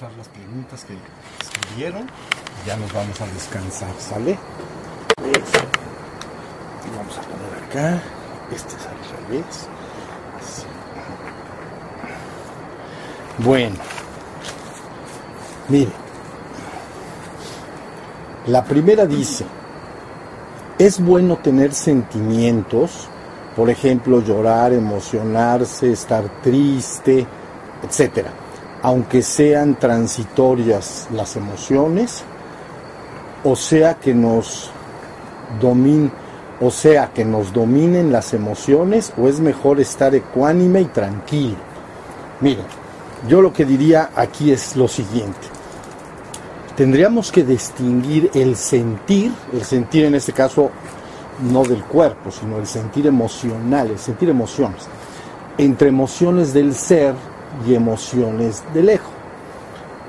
las preguntas que escribieron. Ya nos vamos a descansar, ¿sale? Vamos a poner acá. Este es al revés. Bueno. Mire. La primera dice, es bueno tener sentimientos, por ejemplo, llorar, emocionarse, estar triste, etcétera aunque sean transitorias las emociones, o sea que nos dominen, o sea que nos dominen las emociones, o es mejor estar ecuánime y tranquilo. Miren, yo lo que diría aquí es lo siguiente. Tendríamos que distinguir el sentir, el sentir en este caso no del cuerpo, sino el sentir emocional, el sentir emociones, entre emociones del ser y emociones del ego.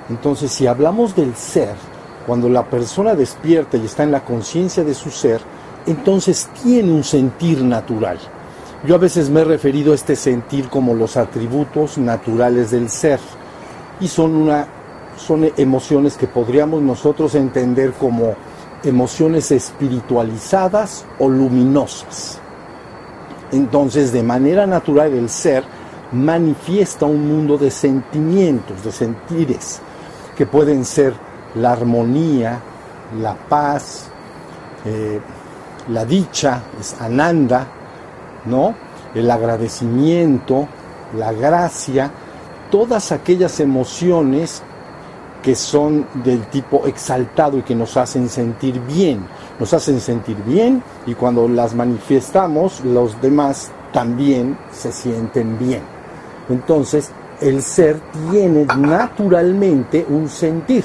Entonces, si hablamos del ser, cuando la persona despierta y está en la conciencia de su ser, entonces tiene un sentir natural. Yo a veces me he referido a este sentir como los atributos naturales del ser y son una son emociones que podríamos nosotros entender como emociones espiritualizadas o luminosas. Entonces, de manera natural el ser manifiesta un mundo de sentimientos, de sentires, que pueden ser la armonía, la paz, eh, la dicha, es ananda, ¿no? El agradecimiento, la gracia, todas aquellas emociones que son del tipo exaltado y que nos hacen sentir bien. Nos hacen sentir bien y cuando las manifestamos los demás también se sienten bien. Entonces, el ser tiene naturalmente un sentir,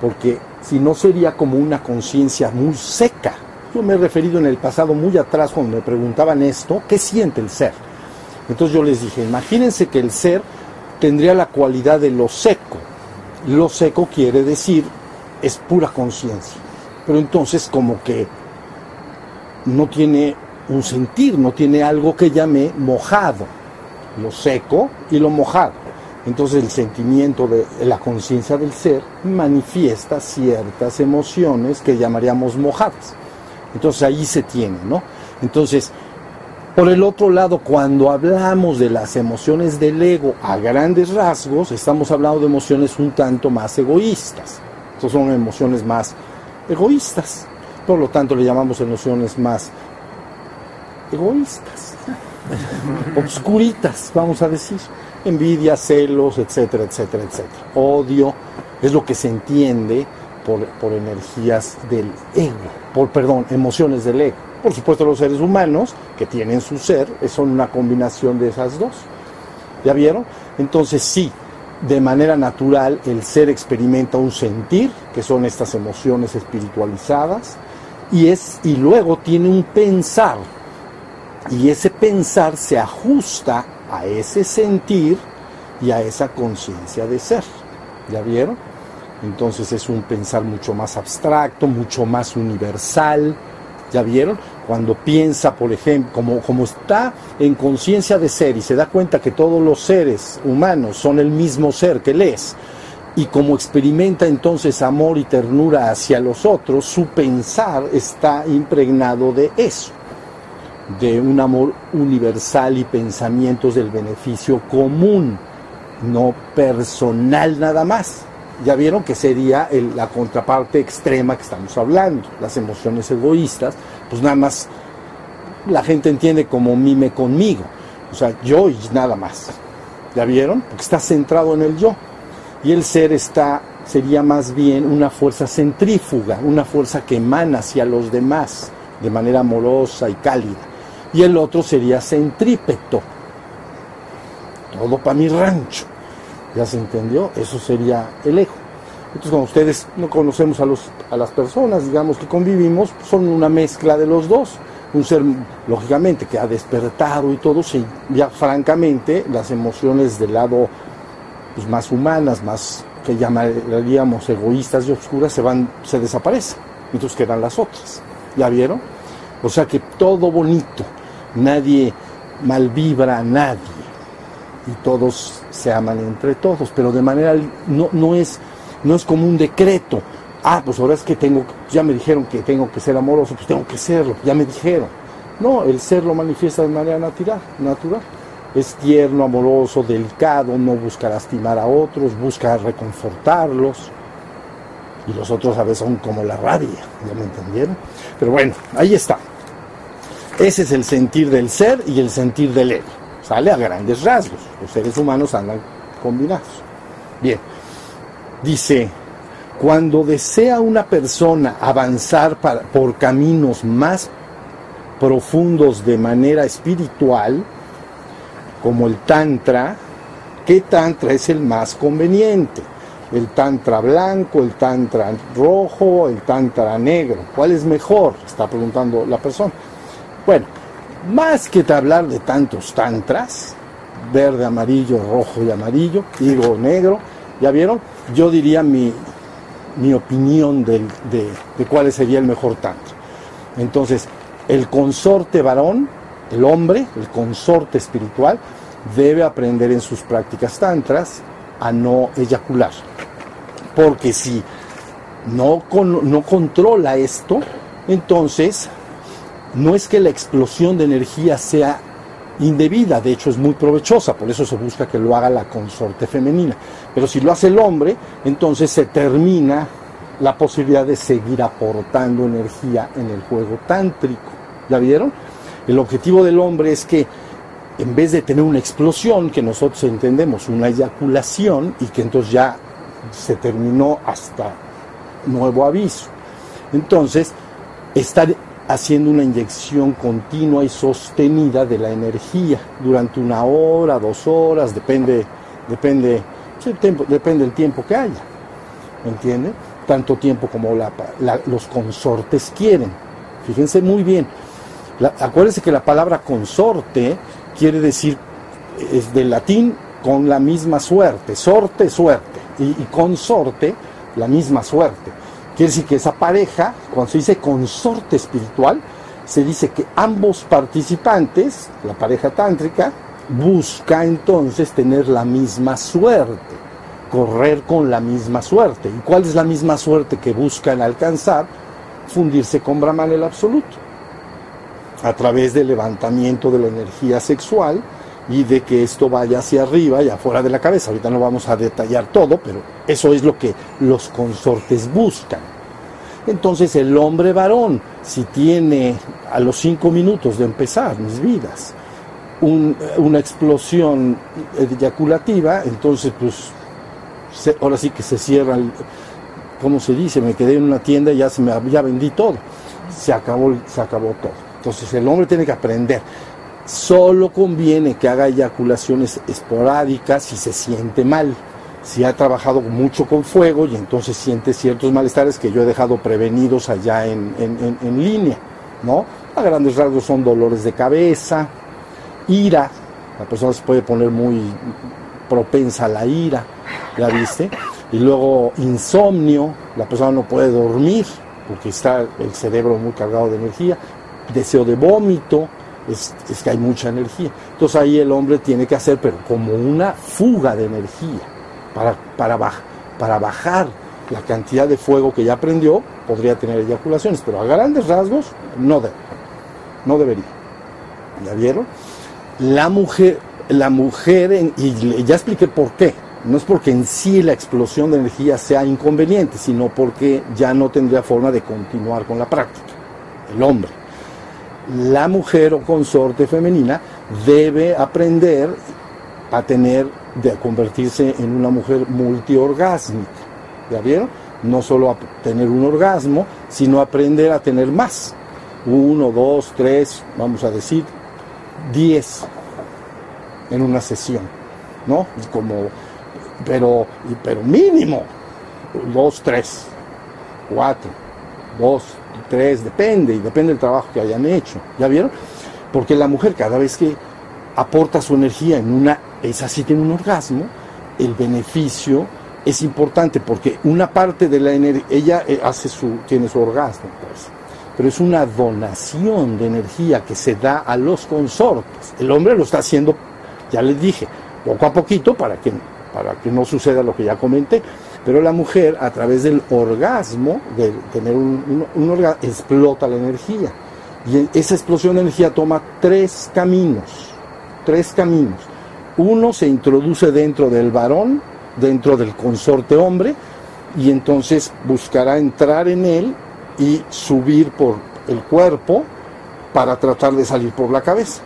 porque si no sería como una conciencia muy seca. Yo me he referido en el pasado muy atrás cuando me preguntaban esto, ¿qué siente el ser? Entonces yo les dije, imagínense que el ser tendría la cualidad de lo seco. Lo seco quiere decir es pura conciencia. Pero entonces como que no tiene un sentir, no tiene algo que llame mojado lo seco y lo mojado. Entonces el sentimiento de la conciencia del ser manifiesta ciertas emociones que llamaríamos mojadas. Entonces ahí se tiene, ¿no? Entonces, por el otro lado, cuando hablamos de las emociones del ego a grandes rasgos, estamos hablando de emociones un tanto más egoístas. Estas son emociones más egoístas. Por lo tanto, le llamamos emociones más egoístas. obscuritas, vamos a decir. Envidia, celos, etcétera, etcétera, etcétera. Odio es lo que se entiende por, energías del ego, por, perdón, emociones del ego. Por supuesto, los seres humanos que tienen su ser son una combinación de esas dos. ¿Ya vieron? Entonces, sí, de manera natural el ser experimenta un sentir, que son estas emociones espiritualizadas, y, es, y luego tiene un pensar, y ese pensar se ajusta a ese sentir y a esa conciencia de ser. ¿Ya vieron? Entonces es un pensar mucho más abstracto, mucho más universal. ¿Ya vieron? Cuando piensa, por ejemplo, como, como está en conciencia de ser y se da cuenta que todos los seres humanos son el mismo ser que él es, y como experimenta entonces amor y ternura hacia los otros, su pensar está impregnado de eso de un amor universal y pensamientos del beneficio común, no personal nada más. Ya vieron que sería la contraparte extrema que estamos hablando, las emociones egoístas, pues nada más la gente entiende como mime conmigo, o sea, yo y nada más. ¿Ya vieron? Porque está centrado en el yo. Y el ser está sería más bien una fuerza centrífuga, una fuerza que emana hacia los demás de manera amorosa y cálida y el otro sería centrípeto. Todo para mi rancho. ¿Ya se entendió? Eso sería el ego. Entonces, cuando ustedes no conocemos a, los, a las personas, digamos, que convivimos, son una mezcla de los dos. Un ser, lógicamente, que ha despertado y todo, sí, ya francamente, las emociones del lado pues, más humanas, más que llamaríamos egoístas y oscuras, se van, se desaparecen. Entonces quedan las otras. ¿Ya vieron? O sea que todo bonito, nadie malvibra a nadie. y todos se aman entre todos, pero de manera no, no es no es como un decreto. Ah, pues ahora es que tengo, ya me dijeron que tengo que ser amoroso, pues tengo que serlo, ya me dijeron. No, el ser lo manifiesta de manera natural, natural. Es tierno, amoroso, delicado, no busca lastimar a otros, busca reconfortarlos. Y los otros a veces son como la rabia, ¿ya me entendieron? Pero bueno, ahí está. Ese es el sentir del ser y el sentir del ego. Sale a grandes rasgos. Los seres humanos andan combinados. Bien, dice, cuando desea una persona avanzar por caminos más profundos de manera espiritual, como el Tantra, ¿qué Tantra es el más conveniente? ¿El Tantra blanco, el Tantra rojo, el Tantra negro? ¿Cuál es mejor? Está preguntando la persona. Bueno, más que hablar de tantos Tantras, verde, amarillo, rojo y amarillo, digo negro, ¿ya vieron? Yo diría mi, mi opinión de, de cuál sería el mejor Tantra. Entonces, el consorte varón, el hombre, el consorte espiritual, debe aprender en sus prácticas tantras a no eyacular. Porque si no, no controla esto, entonces no es que la explosión de energía sea indebida, de hecho es muy provechosa, por eso se busca que lo haga la consorte femenina. Pero si lo hace el hombre, entonces se termina la posibilidad de seguir aportando energía en el juego tántrico. ¿Ya vieron? El objetivo del hombre es que en vez de tener una explosión, que nosotros entendemos una eyaculación y que entonces ya se terminó hasta nuevo aviso. Entonces, estar haciendo una inyección continua y sostenida de la energía durante una hora, dos horas, depende, depende, tiempo, depende del tiempo que haya. ¿Entiende? Tanto tiempo como los consortes quieren. Fíjense muy bien acuérdense que la palabra consorte quiere decir, es del latín con la misma suerte, sorte, suerte, y, consorte, la misma suerte. Quiere decir que esa pareja, cuando se dice consorte espiritual, se dice que ambos participantes, la pareja tántrica, busca entonces tener la misma suerte, correr con la misma suerte. ¿Y cuál es la misma suerte que buscan alcanzar? Fundirse con Brahman el absoluto a través del levantamiento de la energía sexual y de que esto vaya hacia arriba y afuera de la cabeza. Ahorita no vamos a detallar todo, pero eso es lo que los consortes buscan. Entonces el hombre varón, si tiene a los cinco minutos de empezar mis vidas una explosión eyaculativa, entonces pues ahora sí que se cierra, el, ¿cómo se dice? Me quedé en una tienda y ya, se me, ya vendí todo. Se acabó, se acabó todo. Entonces el hombre tiene que aprender. Solo conviene que haga eyaculaciones esporádicas si se siente mal, si ha trabajado mucho con fuego y entonces siente ciertos malestares que yo he dejado prevenidos allá en, línea, ¿no? A grandes rasgos son dolores de cabeza, ira, la persona se puede poner muy propensa a la ira, ¿ya viste? Y luego insomnio, la persona no puede dormir porque está el cerebro muy cargado de energía, deseo de vómito, es, que hay mucha energía. Entonces ahí el hombre tiene que hacer, pero como una fuga de energía, para, para, para bajar la cantidad de fuego que ya prendió, podría tener eyaculaciones, pero a grandes rasgos no debe, no debería. ¿Ya vieron? La mujer, la mujer, y ya expliqué por qué, no es porque en sí la explosión de energía sea inconveniente, sino porque ya no tendría forma de continuar con la práctica, el hombre la mujer o consorte femenina debe aprender a tener, de convertirse en una mujer multiorgásmica. ¿Ya vieron? No solo a tener un orgasmo, sino aprender a tener más. Uno, dos, tres, vamos a decir, diez en una sesión. ¿No? Como, pero, pero mínimo, dos, tres, cuatro, dos, tres, depende, y depende del trabajo que hayan hecho. ¿Ya vieron? Porque la mujer cada vez que aporta su energía en una, esa sí tiene un orgasmo, el beneficio es importante porque una parte de la energía, ella eh, hace su, tiene su orgasmo, pues, pero es una donación de energía que se da a los consortes. El hombre lo está haciendo, ya les dije, poco a poquito para que, para que no suceda lo que ya comenté. Pero la mujer, a través del orgasmo, de tener un, un, orgasmo, explota la energía. Y esa explosión de energía toma tres caminos, tres caminos. Uno se introduce dentro del varón, dentro del consorte hombre, y entonces buscará entrar en él y subir por el cuerpo para tratar de salir por la cabeza.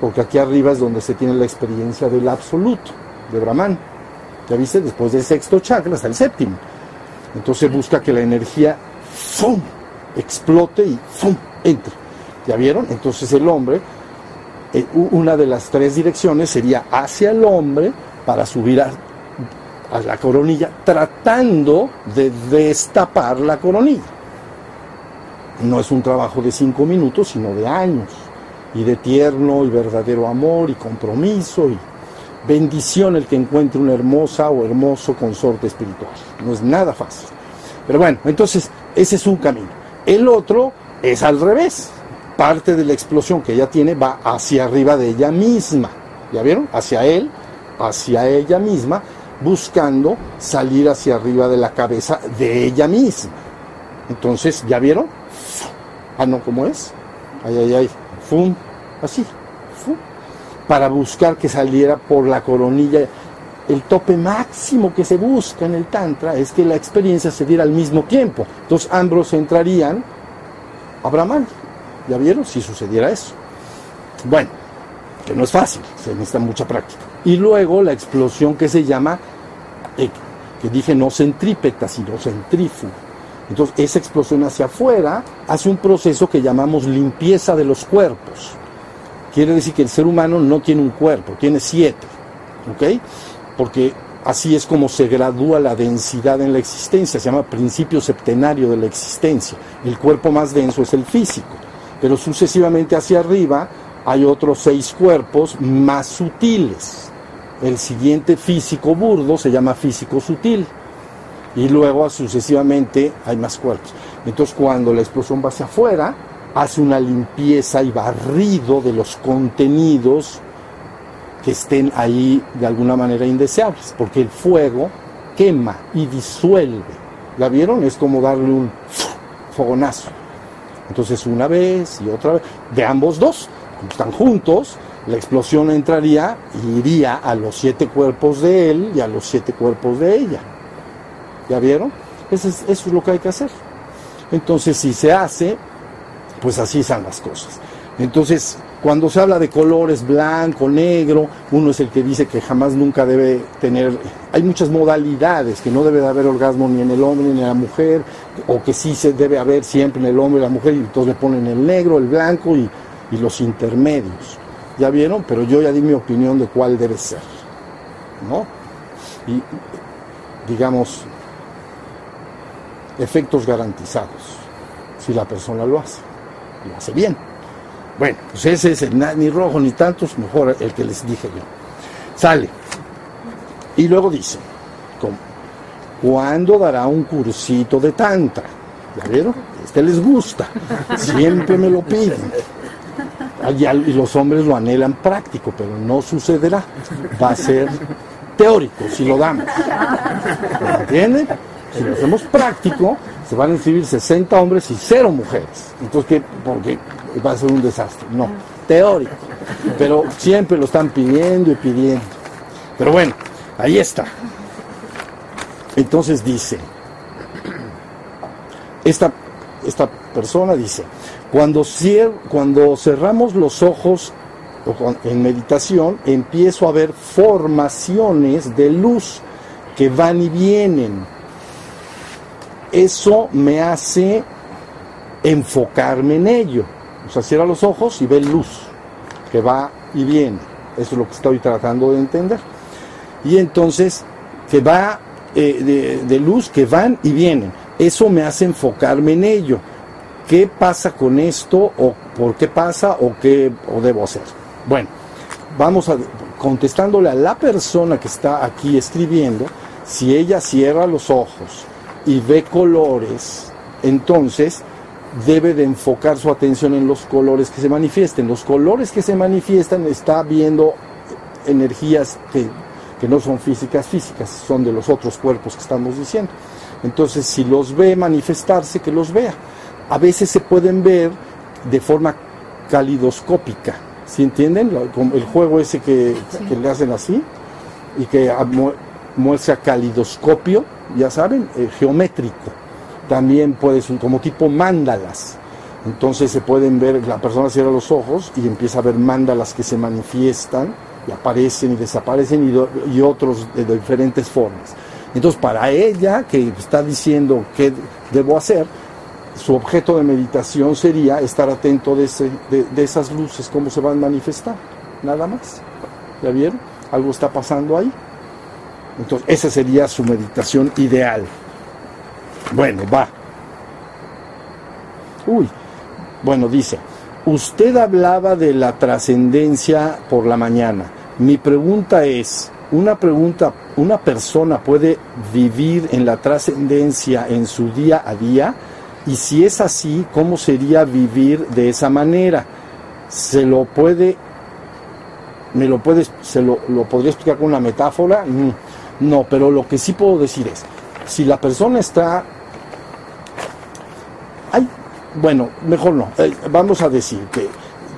Porque aquí arriba es donde se tiene la experiencia del absoluto, de Brahman. Ya viste, después del sexto chakra hasta el séptimo. Entonces busca que la energía ¡fum! explote y ¡fum! entre. ¿Ya vieron? Entonces el hombre, una de las tres direcciones sería hacia el hombre para subir a, a la coronilla, tratando de destapar la coronilla. No es un trabajo de cinco minutos, sino de años, y de tierno y verdadero amor y compromiso y bendición el que encuentre una hermosa o hermoso consorte espiritual. No es nada fácil. Pero bueno, entonces ese es un camino. El otro es al revés. Parte de la explosión que ella tiene va hacia arriba de ella misma. ¿Ya vieron? Hacia él, hacia ella misma, buscando salir hacia arriba de la cabeza de ella misma. Entonces, ¿ya vieron? Ah, no, ¿cómo es? Ay, ay, ay. Fum, así para buscar que saliera por la coronilla. El tope máximo que se busca en el Tantra es que la experiencia se diera al mismo tiempo. Entonces ambos entrarían a. ¿Ya vieron? Si sucediera eso. Bueno, que no es fácil, se necesita mucha práctica. Y luego la explosión que se llama, eh, que dije no centrípeta, sino centrífuga. Entonces esa explosión hacia afuera hace un proceso que llamamos limpieza de los cuerpos. Quiere decir que el ser humano no tiene un cuerpo, tiene siete, ¿ok? Porque así es como se gradúa la densidad en la existencia, se llama principio septenario de la existencia. El cuerpo más denso es el físico, pero sucesivamente hacia arriba hay otros seis cuerpos más sutiles. El siguiente físico burdo se llama físico sutil y luego sucesivamente hay más cuerpos. Entonces cuando la explosión va hacia afuera, hace una limpieza y barrido de los contenidos que estén ahí de alguna manera indeseables, porque el fuego quema y disuelve. ¿La vieron? Es como darle un fogonazo. Entonces una vez y otra vez, de ambos dos, están juntos, la explosión entraría y iría a los siete cuerpos de él y a los siete cuerpos de ella. ¿Ya vieron? Eso es, eso es lo que hay que hacer. Entonces si se hace, pues así son las cosas. Entonces, cuando se habla de colores blanco, negro, uno es el que dice que jamás nunca debe tener, hay muchas modalidades, que no debe de haber orgasmo ni en el hombre ni en la mujer, o que sí se debe haber siempre en el hombre y la mujer, y entonces le ponen el negro, el blanco y, y los intermedios. ¿Ya vieron? Pero yo ya di mi opinión de cuál debe ser. ¿No? Y digamos, efectos garantizados, si la persona lo hace lo hace bien. Bueno, pues ese es el ni rojo ni tantos, mejor el que les dije yo. Sale. Y luego dice, ¿cuándo dará un cursito de tantra? ¿Ya vieron? Este les gusta. Siempre me lo piden. Y los hombres lo anhelan práctico, pero no sucederá. Va a ser teórico si lo damos. ¿Entienden? Si lo hacemos práctico, se van a inscribir 60 hombres y cero mujeres. Entonces, ¿qué? Porque va a ser un desastre. No, teórico. Pero siempre lo están pidiendo y pidiendo. Pero bueno, ahí está. Entonces dice, esta, esta persona dice, cuando, cuando cerramos los ojos en meditación, empiezo a ver formaciones de luz que van y vienen eso me hace enfocarme en ello. O sea, cierra los ojos y ve luz que va y viene. Eso es lo que estoy tratando de entender. Y entonces, que va eh, de, luz que van y vienen. Eso me hace enfocarme en ello. ¿Qué pasa con esto? ¿O por qué pasa? ¿O qué o debo hacer? Bueno, vamos a contestándole a la persona que está aquí escribiendo, si ella cierra los ojos y ve colores, entonces debe de enfocar su atención en los colores que se manifiesten. Los colores que se manifiestan está viendo energías que, que no son físicas físicas, son de los otros cuerpos que estamos diciendo. Entonces, si los ve manifestarse, que los vea. A veces se pueden ver de forma calidoscópica, ¿sí entienden? El juego ese que, que le hacen así y que muestra calidoscopio, ya saben, eh, geométrico. También puede ser como tipo mándalas. Entonces se pueden ver, la persona cierra los ojos y empieza a ver mándalas que se manifiestan y aparecen y desaparecen y, y otros de diferentes formas. Entonces para ella, que está diciendo qué debo hacer, su objeto de meditación sería estar atento de, de, esas luces, cómo se van a manifestar, nada más. ¿Ya vieron? Algo está pasando ahí. Entonces, esa sería su meditación ideal. Bueno, va. Uy, bueno, dice, usted hablaba de la trascendencia por la mañana. Mi pregunta es, una pregunta, ¿una persona puede vivir en la trascendencia en su día a día? Y si es así, ¿cómo sería vivir de esa manera? ¿Se lo puede, me lo puede, se lo, lo podría explicar con una metáfora? Mm, no, pero lo que sí puedo decir es, si la persona está, ay, bueno, mejor no, eh, vamos a decir que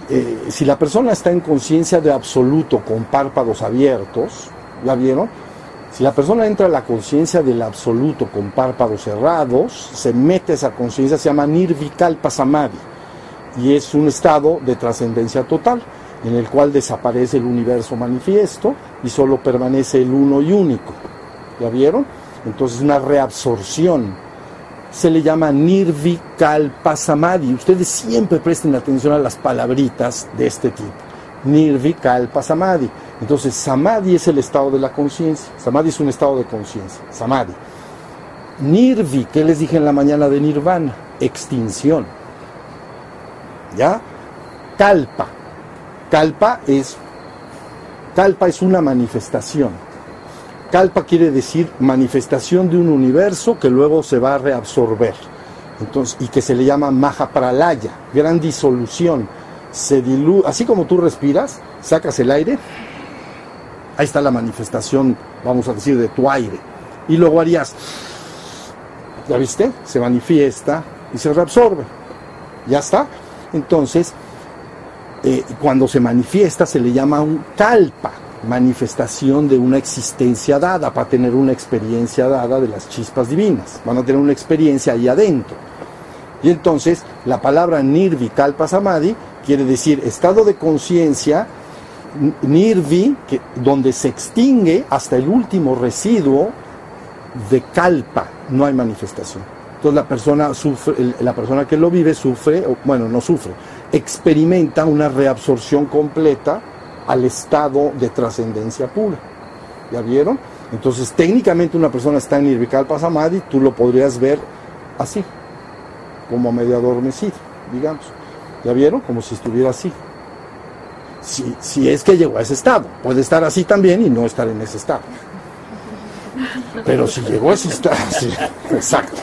eh, si la persona está en conciencia de absoluto con párpados abiertos, ¿ya vieron? Si la persona entra a la conciencia del absoluto con párpados cerrados, se mete esa conciencia, se llama Nirvikalpa Samadhi, y es un estado de trascendencia total, en el cual desaparece el universo manifiesto y solo permanece el uno y único. ¿Ya vieron? Entonces una reabsorción. Se le llama Nirvikalpa Samadhi. Ustedes siempre presten atención a las palabritas de este tipo. Nirvikalpa Samadhi. Entonces, samadhi es el estado de la conciencia. Samadhi es un estado de conciencia. Samadhi. Nirvi, ¿qué les dije en la mañana de nirvana? Extinción. ¿Ya? Kalpa. Kalpa es Kalpa es una manifestación. Kalpa quiere decir manifestación de un universo que luego se va a reabsorber. Entonces, y que se le llama Mahapralaya, gran disolución. Se diluye, así como tú respiras, sacas el aire, Ahí está la manifestación, vamos a decir, de tu aire. Y luego harías, ¿ya viste? Se manifiesta y se reabsorbe. Ya está. Entonces, eh, cuando se manifiesta se le llama un kalpa, manifestación de una existencia dada, para tener una experiencia dada de las chispas divinas. Van a tener una experiencia ahí adentro. Y entonces la palabra nirvi kalpa samadhi quiere decir estado de conciencia Nirvi, donde se extingue hasta el último residuo de kalpa, no hay manifestación. Entonces la persona sufre, la persona que lo vive sufre, bueno, no sufre, experimenta una reabsorción completa al estado de trascendencia pura. ¿Ya vieron? Entonces técnicamente una persona está en Nirvikalpa Samadhi, tú lo podrías ver así, como medio adormecido, digamos. ¿Ya vieron? Como si estuviera así si, si es que llegó a ese estado. Puede estar así también y no estar en ese estado. Pero si llegó a ese estado, sí, exacto.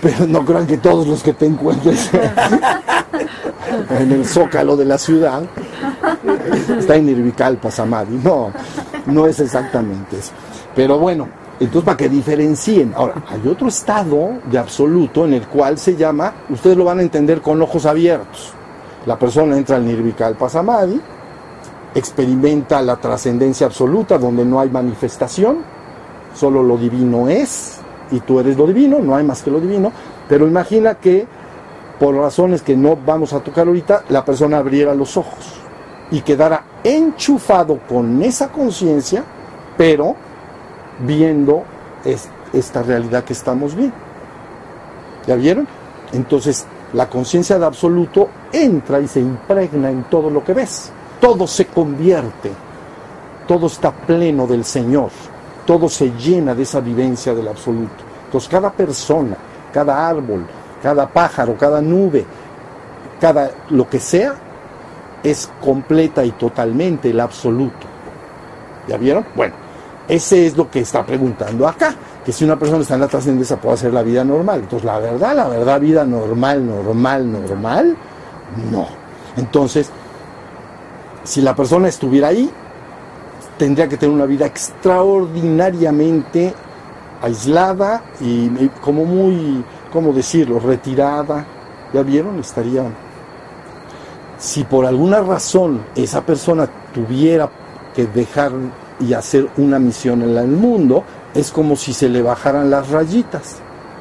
Pero no crean que todos los que te encuentres en el zócalo de la ciudad está en Irvical Samadhi. No, no es exactamente eso. Pero bueno, entonces para que diferencien. Ahora, hay otro estado de absoluto en el cual se llama, ustedes lo van a entender con ojos abiertos. La persona entra al Nirvikalpa Samadhi experimenta la trascendencia absoluta donde no hay manifestación, solo lo divino es, y tú eres lo divino, no hay más que lo divino, pero imagina que por razones que no vamos a tocar ahorita, la persona abriera los ojos y quedara enchufado con esa conciencia, pero viendo esta realidad que estamos viendo. ¿Ya vieron? Entonces, la conciencia de absoluto entra y se impregna en todo lo que ves todo se convierte, todo está pleno del Señor, todo se llena de esa vivencia del absoluto. Entonces cada persona, cada árbol, cada pájaro, cada nube, cada lo que sea, es completa y totalmente el absoluto. ¿Ya vieron? Bueno, ese es lo que está preguntando acá, que si una persona está en la trascendencia puede hacer la vida normal. Entonces, la verdad, la verdad, vida normal, normal, normal, no. Entonces, si la persona estuviera ahí, tendría que tener una vida extraordinariamente aislada y como muy, ¿cómo decirlo?, retirada. ¿Ya vieron? Estaría... Si por alguna razón esa persona tuviera que dejar y hacer una misión en el mundo, es como si se le bajaran las rayitas.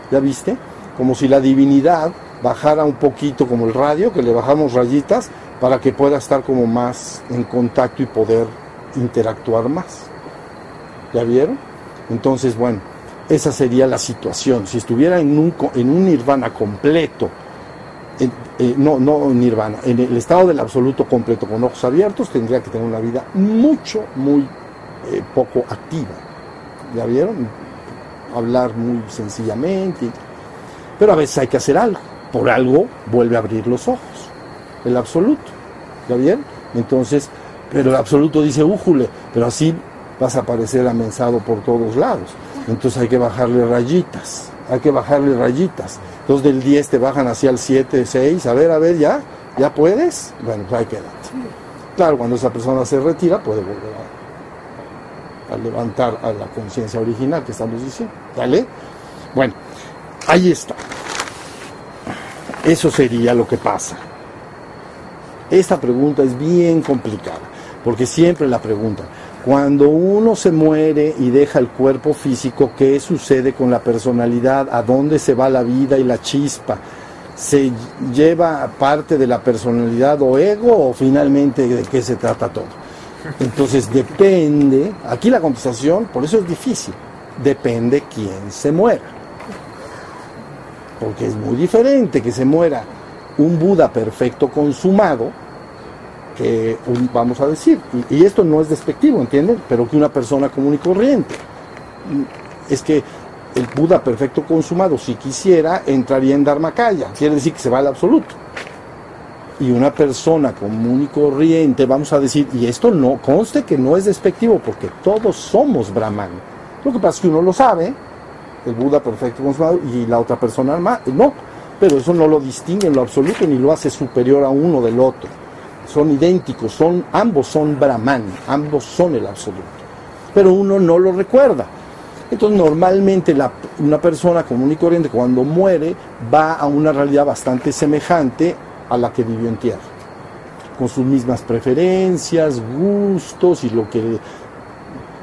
¿Ya viste? Como si la divinidad bajara un poquito como el radio, que le bajamos rayitas para que pueda estar como más en contacto y poder interactuar más. ¿Ya vieron? Entonces, bueno, esa sería la situación. Si estuviera en un, en un nirvana completo, eh, no, no nirvana, en el estado del absoluto completo con ojos abiertos, tendría que tener una vida mucho, muy eh, poco activa. ¿Ya vieron? Hablar muy sencillamente. Pero a veces hay que hacer algo. Por algo vuelve a abrir los ojos. El absoluto. ¿Ya vieron? Entonces, pero el absoluto dice, újule, pero así vas a aparecer amensado por todos lados. Entonces hay que bajarle rayitas, hay que bajarle rayitas. Entonces del 10 te bajan hacia el 7, 6, a ver, a ver, ya, ya puedes. Bueno, pues ahí quédate. Claro, cuando esa persona se retira puede volver a, levantar a la conciencia original que estamos diciendo. ¿Vale? Bueno, ahí está. Eso sería lo que pasa. Esta pregunta es bien complicada, porque siempre la preguntan, cuando uno se muere y deja el cuerpo físico, ¿qué sucede con la personalidad? ¿A dónde se va la vida y la chispa? ¿Se lleva parte de la personalidad o ego o finalmente de qué se trata todo? Entonces depende, aquí la contestación, por eso es difícil, depende quién se muera. Porque es muy diferente que se muera un Buda perfecto consumado que vamos a decir, y, esto no es despectivo, ¿entienden? Pero que una persona común y corriente. Es que el Buda perfecto consumado, si quisiera, entraría en Dharmakaya, quiere decir que se va al absoluto. Y una persona común y corriente, vamos a decir, y esto no, conste que no es despectivo, porque todos somos Brahman. Lo que pasa es que uno lo sabe, el Buda perfecto consumado, y la otra persona no, pero eso no lo distingue en lo absoluto ni lo hace superior a uno del otro son idénticos, son, ambos son Brahman, ambos son el absoluto, pero uno no lo recuerda. Entonces normalmente una persona común y corriente cuando muere va a una realidad bastante semejante a la que vivió en tierra, con sus mismas preferencias, gustos y lo que,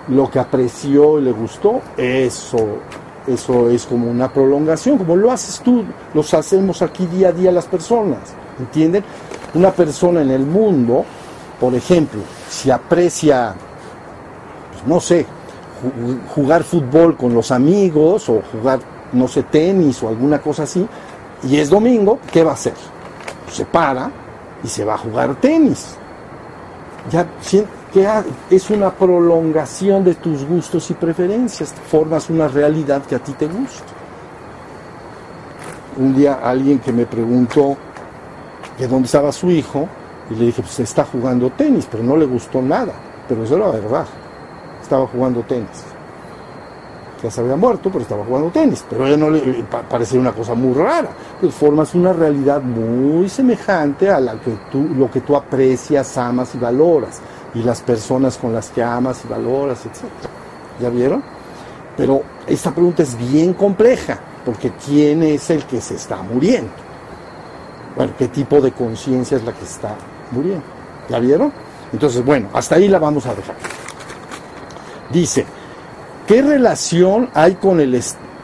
lo que apreció y le gustó, eso, eso es como una prolongación, como lo haces tú, los hacemos aquí día a día las personas, ¿entienden? Una persona en el mundo, por ejemplo, si aprecia, pues, no sé, jugar fútbol con los amigos o jugar, no sé, tenis o alguna cosa así, y es domingo, ¿qué va a hacer? Se para y se va a jugar tenis. Ya es una prolongación de tus gustos y preferencias, formas una realidad que a ti te gusta. Un día alguien que me preguntó, de dónde estaba su hijo, y le dije, pues está jugando tenis, pero no le gustó nada. Pero eso era verdad. Estaba jugando tenis. Ya se había muerto, pero estaba jugando tenis. Pero a no le parecía una cosa muy rara. Pues formas una realidad muy semejante a la que tú, lo que tú aprecias, amas y valoras. Y las personas con las que amas y valoras, etc. ¿Ya vieron? Pero esta pregunta es bien compleja, porque ¿quién es el que se está muriendo? Bueno, qué tipo de conciencia es la que está muriendo. ¿La vieron? Entonces, bueno, hasta ahí la vamos a dejar. Dice, ¿qué relación hay con el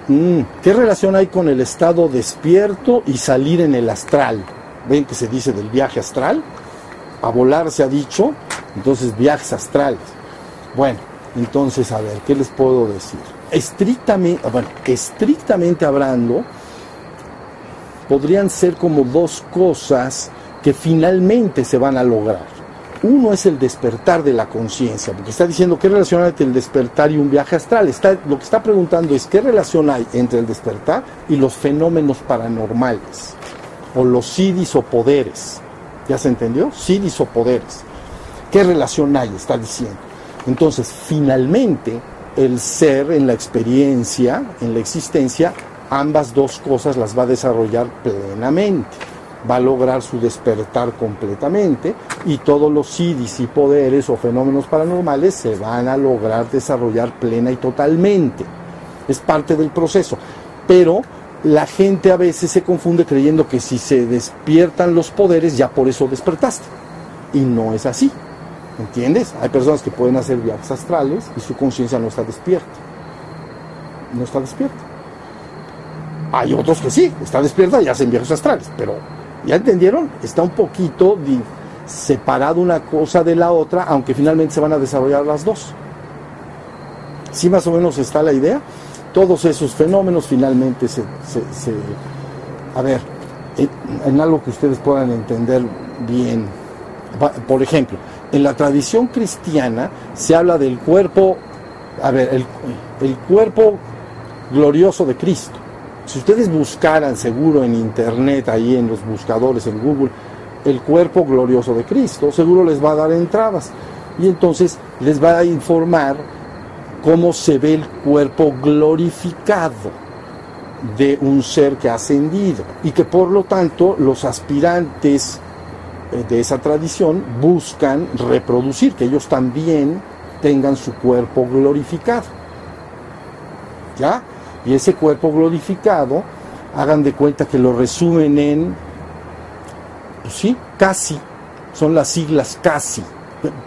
mm, qué relación hay con el estado despierto y salir en el astral? ¿Ven que se dice del viaje astral? A volar se ha dicho, entonces viajes astrales. Bueno, entonces a ver, ¿qué les puedo decir? Estrictamente, bueno, estrictamente hablando, podrían ser como dos cosas que finalmente se van a lograr. Uno es el despertar de la conciencia, porque está diciendo qué relación hay entre el despertar y un viaje astral. Lo que está preguntando es qué relación hay entre el despertar y los fenómenos paranormales, o los sidis o poderes. ¿Ya se entendió? Sidis o poderes. ¿Qué relación hay? Está diciendo. Entonces, finalmente, el ser en la experiencia, en la existencia, ambas dos cosas las va a desarrollar plenamente. va a lograr su despertar completamente y todos los sidis y poderes o fenómenos paranormales se van a lograr desarrollar plena y totalmente. Es parte del proceso. Pero la gente a veces se confunde creyendo que si se despiertan los poderes ya por eso despertaste. Y no es así. ¿Entiendes? Hay personas que pueden hacer viajes astrales y su conciencia no está despierta. No está despierta. Hay otros que sí, está despierta y hacen viajes astrales, pero ¿ya entendieron? Está un poquito separado una cosa de la otra, aunque finalmente se van a desarrollar las dos. ¿Sí más o menos está la idea? Todos esos fenómenos finalmente se... a ver, en, algo que ustedes puedan entender bien. Por ejemplo, en la tradición cristiana se habla del cuerpo, a ver, el cuerpo glorioso de Cristo. Si ustedes buscaran seguro en internet, ahí en los buscadores, en Google, el cuerpo glorioso de Cristo, seguro les va a dar entradas. Y entonces les va a informar cómo se ve el cuerpo glorificado de un ser que ha ascendido y que por lo tanto los aspirantes eh, de esa tradición buscan reproducir, que ellos también tengan su cuerpo glorificado. ¿Ya? Y ese cuerpo glorificado, hagan de cuenta que lo resumen en, pues sí, casi, son las siglas casi.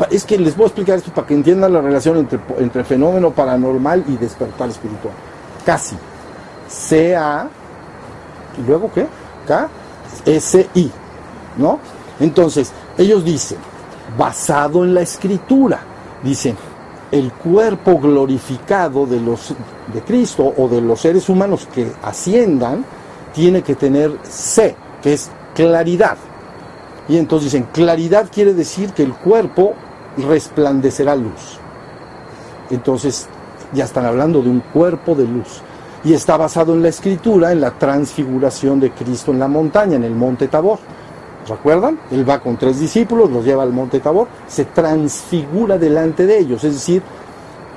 Es que les voy a explicar esto para que entiendan la relación entre, entre fenómeno paranormal y despertar espiritual. Casi. C-A, ¿y luego qué? K-S-I, ¿no? Entonces, ellos dicen, basado en la escritura, dicen, el cuerpo glorificado de, los, de Cristo o de los seres humanos que asciendan tiene que tener C, que es claridad. Y entonces dicen, claridad quiere decir que el cuerpo resplandecerá luz. Entonces ya están hablando de un cuerpo de luz. Y está basado en la escritura, en la transfiguración de Cristo en la montaña, en el monte Tabor. ¿Recuerdan? Él va con tres discípulos, los lleva al monte Tabor, se transfigura delante de ellos, es decir,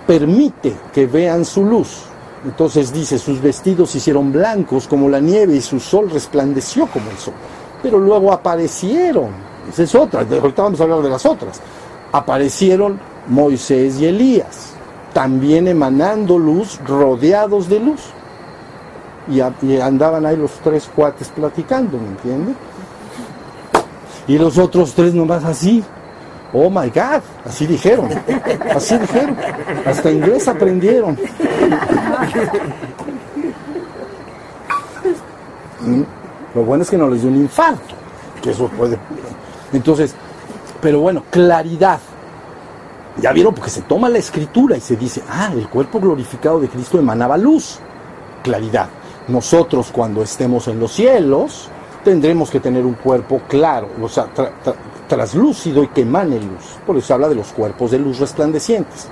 permite que vean su luz. Entonces dice, sus vestidos se hicieron blancos como la nieve y su sol resplandeció como el sol. Pero luego aparecieron, esa es otra, ahorita vamos a hablar de las otras, aparecieron Moisés y Elías, también emanando luz, rodeados de luz. Y, y andaban ahí los tres cuates platicando, ¿me entiendes? Y los otros tres nomás así. Oh my God, así dijeron, así dijeron, hasta inglés aprendieron. Mm, lo bueno es que no les dio un infarto, que eso puede. Entonces, pero bueno, claridad. Ya vieron, porque se toma la escritura y se dice, ah, el cuerpo glorificado de Cristo emanaba luz, claridad. Nosotros cuando estemos en los cielos, tendremos que tener un cuerpo claro, o sea, traslúcido y que emane luz. Por eso habla de los cuerpos de luz resplandecientes.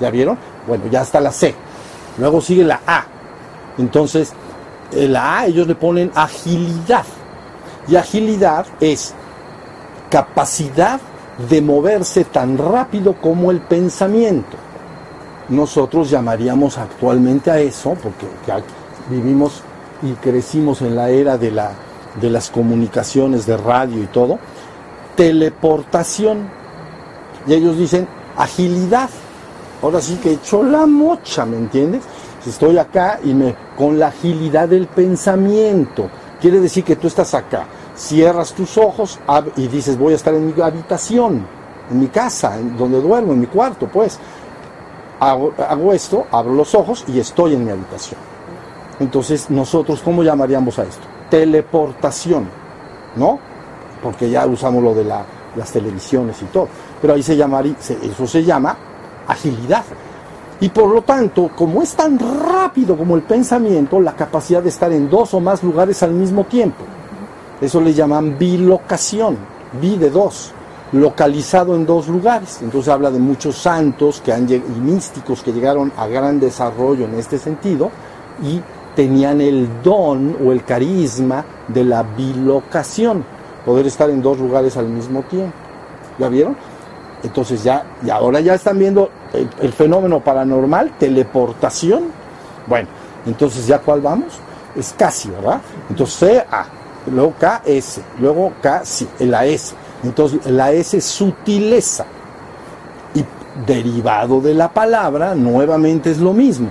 ¿Ya vieron? Bueno, ya está la C. Luego sigue la A. Entonces, la A ellos le ponen agilidad. Y agilidad es capacidad de moverse tan rápido como el pensamiento. Nosotros llamaríamos actualmente a eso, porque vivimos y crecimos en la era de la de las comunicaciones de radio y todo, teleportación. Y ellos dicen agilidad. Ahora sí que echó la mocha, ¿me entiendes? Si estoy acá y me con la agilidad del pensamiento, quiere decir que tú estás acá, cierras tus ojos y dices voy a estar en mi habitación, en mi casa, en donde duermo, en mi cuarto, pues. Hago, hago esto, abro los ojos y estoy en mi habitación. Entonces, nosotros, ¿cómo llamaríamos a esto? Teleportación, ¿no? Porque ya usamos lo de las televisiones y todo. Pero ahí se llama, eso se llama agilidad. Y por lo tanto, como es tan rápido como el pensamiento, la capacidad de estar en dos o más lugares al mismo tiempo. Eso le llaman bilocación, bi de dos, localizado en dos lugares. Entonces habla de muchos santos que han, y místicos que llegaron a gran desarrollo en este sentido y tenían el don o el carisma de la bilocación, poder estar en dos lugares al mismo tiempo. ¿Ya vieron? Entonces ya, y ahora ya están viendo el, fenómeno paranormal, teleportación. Bueno, entonces ya cuál vamos? Es casi, ¿verdad? Entonces A, luego KS, luego K, sí, la S. Entonces la S es sutileza. Y derivado de la palabra, nuevamente es lo mismo.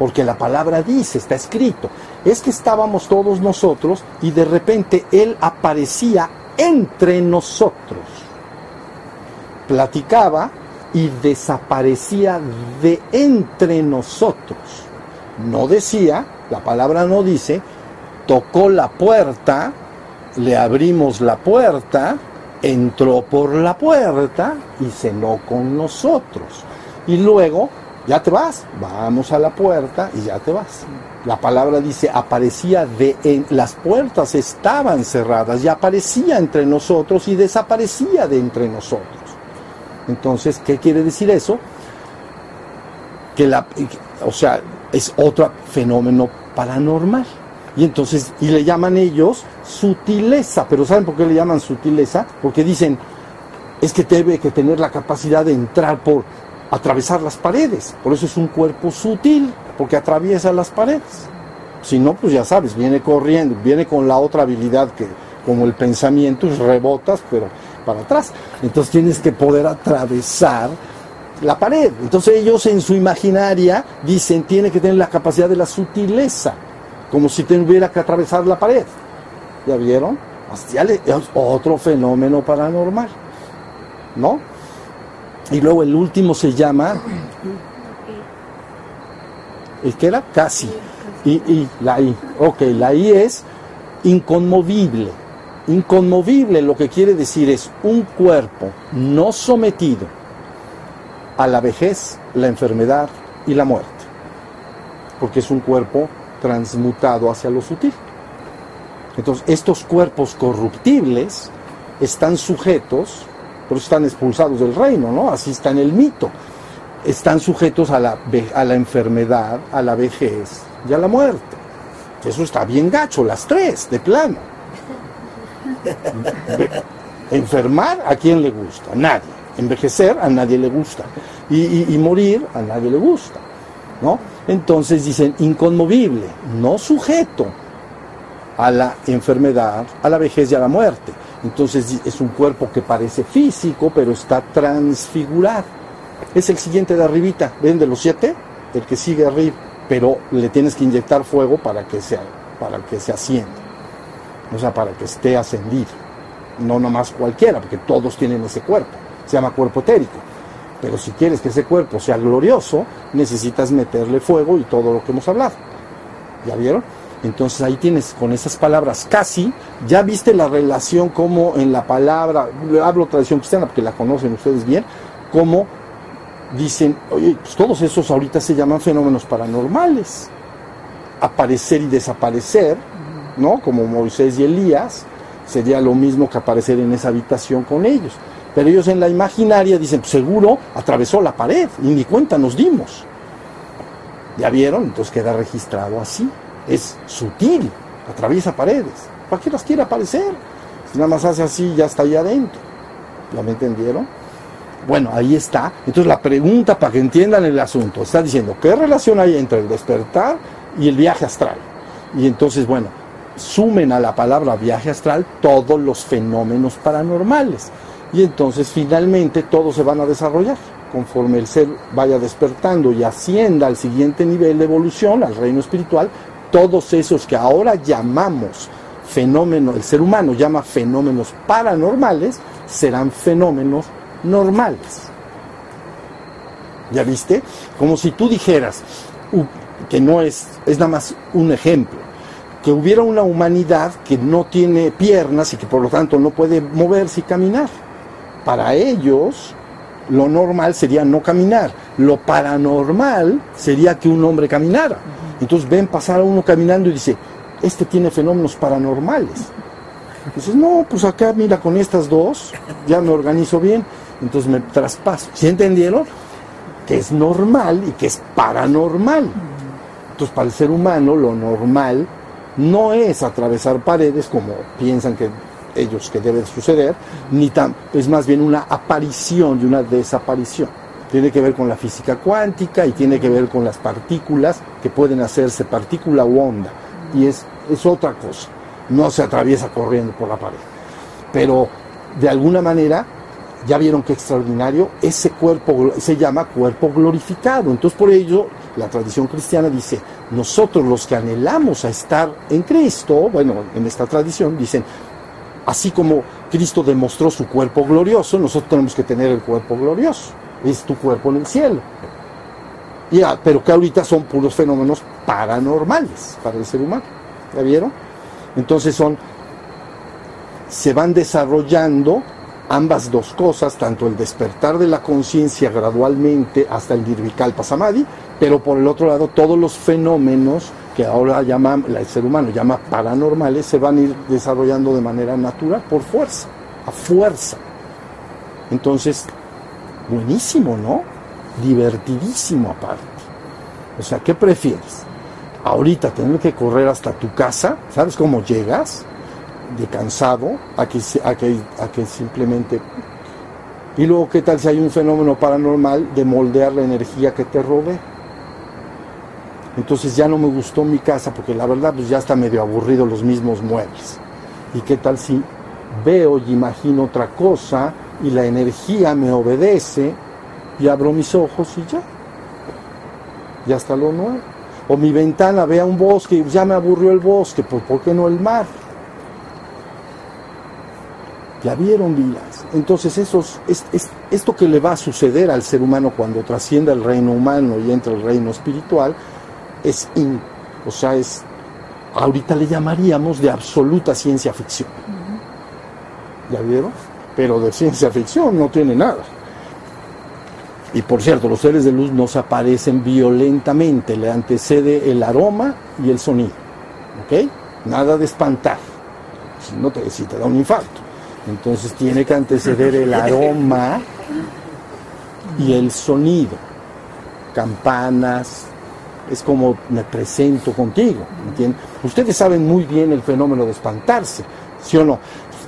Porque la palabra dice, está escrito. Es que estábamos todos nosotros y de repente Él aparecía entre nosotros. Platicaba y desaparecía de entre nosotros. No decía, la palabra no dice, tocó la puerta, le abrimos la puerta, entró por la puerta y cenó con nosotros. Y luego, ya te vas, vamos a la puerta y ya te vas. La palabra dice, aparecía de en, las puertas estaban cerradas y aparecía entre nosotros y desaparecía de entre nosotros. Entonces, ¿qué quiere decir eso? Que la, o sea, es otro fenómeno paranormal. Y entonces, y le llaman ellos sutileza, pero ¿saben por qué le llaman sutileza? Porque dicen, es que debe que tener la capacidad de entrar por atravesar las paredes, por eso es un cuerpo sutil, porque atraviesa las paredes. Si no, pues ya sabes, viene corriendo, viene con la otra habilidad que, como el pensamiento, rebotas, pero para atrás. Entonces tienes que poder atravesar la pared. Entonces ellos en su imaginaria dicen, tiene que tener la capacidad de la sutileza, como si tuviera que atravesar la pared. ¿Ya vieron? Es otro fenómeno paranormal. ¿No? Y luego el último se llama... ¿El que era? Casi. Y, y la I. Ok, la I es inconmovible. Inconmovible lo que quiere decir es un cuerpo no sometido a la vejez, la enfermedad y la muerte. Porque es un cuerpo transmutado hacia lo sutil. Entonces, estos cuerpos corruptibles están sujetos, por eso están expulsados del reino, ¿no? Así está en el mito. Están sujetos a la, a la enfermedad, a la vejez y a la muerte. Eso está bien gacho, las tres, de plano. Enfermar, ¿a quién le gusta? Nadie. Envejecer, a nadie le gusta. Y, y morir, a nadie le gusta. ¿no? Entonces dicen inconmovible, no sujeto a la enfermedad, a la vejez y a la muerte. Entonces es un cuerpo que parece físico, pero está transfigurado. Es el siguiente de arribita, ¿ven de los siete? El que sigue arriba, pero le tienes que inyectar fuego para que se, para que se ascienda. O sea, para que esté ascendido. No nomás cualquiera, porque todos tienen ese cuerpo. Se llama cuerpo etérico. Pero si quieres que ese cuerpo sea glorioso, necesitas meterle fuego y todo lo que hemos hablado. ¿Ya vieron? Entonces ahí tienes con esas palabras casi, ya viste la relación como en la palabra, hablo tradición cristiana porque la conocen ustedes bien, como dicen, oye, pues todos esos ahorita se llaman fenómenos paranormales. Aparecer y desaparecer, ¿no? Como Moisés y Elías, sería lo mismo que aparecer en esa habitación con ellos. Pero ellos en la imaginaria dicen, pues seguro atravesó la pared y ni cuenta nos dimos. ¿Ya vieron? Entonces queda registrado así es sutil, atraviesa paredes. ¿Para qué las quiere aparecer? Si nada más hace así, ya está ahí adentro. ¿Ya me entendieron? Bueno, ahí está. Entonces la pregunta para que entiendan el asunto, está diciendo, ¿qué relación hay entre el despertar y el viaje astral? Y entonces, bueno, sumen a la palabra viaje astral todos los fenómenos paranormales. Y entonces finalmente todos se van a desarrollar conforme el ser vaya despertando y ascienda al siguiente nivel de evolución, al reino espiritual, todos esos que ahora llamamos fenómenos, el ser humano llama fenómenos paranormales, serán fenómenos normales. ¿Ya viste? Como si tú dijeras, que no es, es nada más un ejemplo, que hubiera una humanidad que no tiene piernas y que por lo tanto no puede moverse y caminar. Para ellos, lo normal sería no caminar. Lo paranormal sería que un hombre caminara. Entonces ven pasar a uno caminando y dice, este tiene fenómenos paranormales. Dices, no, pues acá mira con estas dos, ya me organizo bien, entonces me traspaso. ¿Sí entendieron? Que es normal y que es paranormal. Entonces para el ser humano lo normal no es atravesar paredes como piensan que ellos que debe suceder, ni tan, es más bien una aparición y una desaparición tiene que ver con la física cuántica y tiene que ver con las partículas que pueden hacerse partícula o onda. Y es, es otra cosa. no se atraviesa corriendo por la pared. Pero de alguna manera, ya vieron qué extraordinario, ese cuerpo se llama cuerpo glorificado. Entonces por ello la tradición cristiana dice, nosotros los que anhelamos a estar en Cristo, bueno, en esta tradición dicen, así como Cristo demostró su cuerpo glorioso, nosotros tenemos que tener el cuerpo glorioso. Es tu cuerpo en el cielo. Ya, pero que ahorita son puros fenómenos paranormales para el ser humano. ¿Ya vieron? Entonces son, se van desarrollando ambas dos cosas, tanto el despertar de la conciencia gradualmente hasta el Nirvikalpa Samadhi, pero por el otro lado todos los fenómenos que ahora llama, el ser humano llama paranormales se van a ir desarrollando de manera natural, por fuerza, a fuerza. Entonces, buenísimo, ¿no? Divertidísimo aparte. O sea, ¿qué prefieres? Ahorita tener que correr hasta tu casa, ¿sabes cómo llegas? de cansado a que, a que, a simplemente... Y luego, ¿qué tal si hay un fenómeno paranormal de moldear la energía que te rodea? Entonces ya no me gustó mi casa porque la verdad pues ya está medio aburrido los mismos muebles. ¿Y qué tal si veo y imagino otra cosa y la energía me obedece y abro mis ojos y ya? Ya está lo nuevo. O mi ventana vea un bosque y ya me aburrió el bosque, pues ¿por qué no el mar? Ya vieron vidas. Entonces esos, es, esto que le va a suceder al ser humano cuando trascienda el reino humano y entra el reino espiritual, es, o sea, es, ahorita le llamaríamos de absoluta ciencia ficción. ¿Ya vieron? Pero de ciencia ficción no tiene nada. Y por cierto, los seres de luz nos aparecen violentamente, le antecede el aroma y el sonido. ¿Ok? Nada de espantar. Si no te, da un infarto. Entonces tiene que anteceder el aroma y el sonido. Campanas, es como me presento contigo. Ustedes saben muy bien el fenómeno de espantarse, ¿sí o no?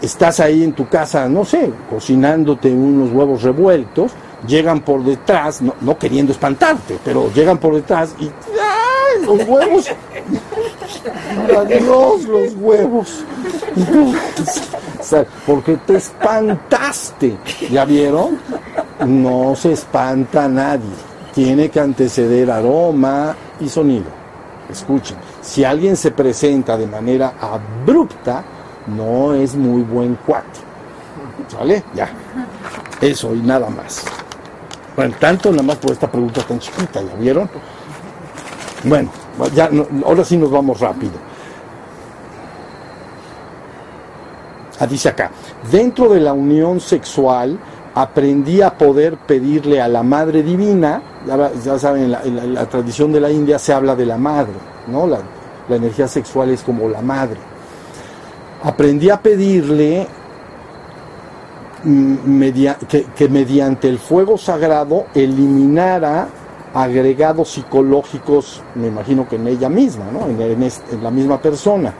Estás ahí en tu casa, no sé, cocinándote unos huevos revueltos, llegan por detrás, no, queriendo espantarte, pero llegan por detrás y ¡ay, los huevos! Adiós los huevos. porque te espantaste. ¿Ya vieron? No se espanta nadie. Tiene que anteceder aroma y sonido. Escuchen, si alguien se presenta de manera abrupta, no es muy buen cuate. ¿Sale? Ya. Eso y nada más. Bueno, tanto nada más por esta pregunta tan chiquita, ¿ya vieron? Bueno, ya, ahora sí nos vamos rápido. Ah, dice acá, dentro de la unión sexual aprendí a poder pedirle a la Madre Divina, ya, saben, en la, tradición de la India se habla de la Madre, ¿no? La, energía sexual es como la Madre. Aprendí a pedirle que, mediante el fuego sagrado eliminara agregados psicológicos, me imagino que en ella misma, ¿no? en la misma persona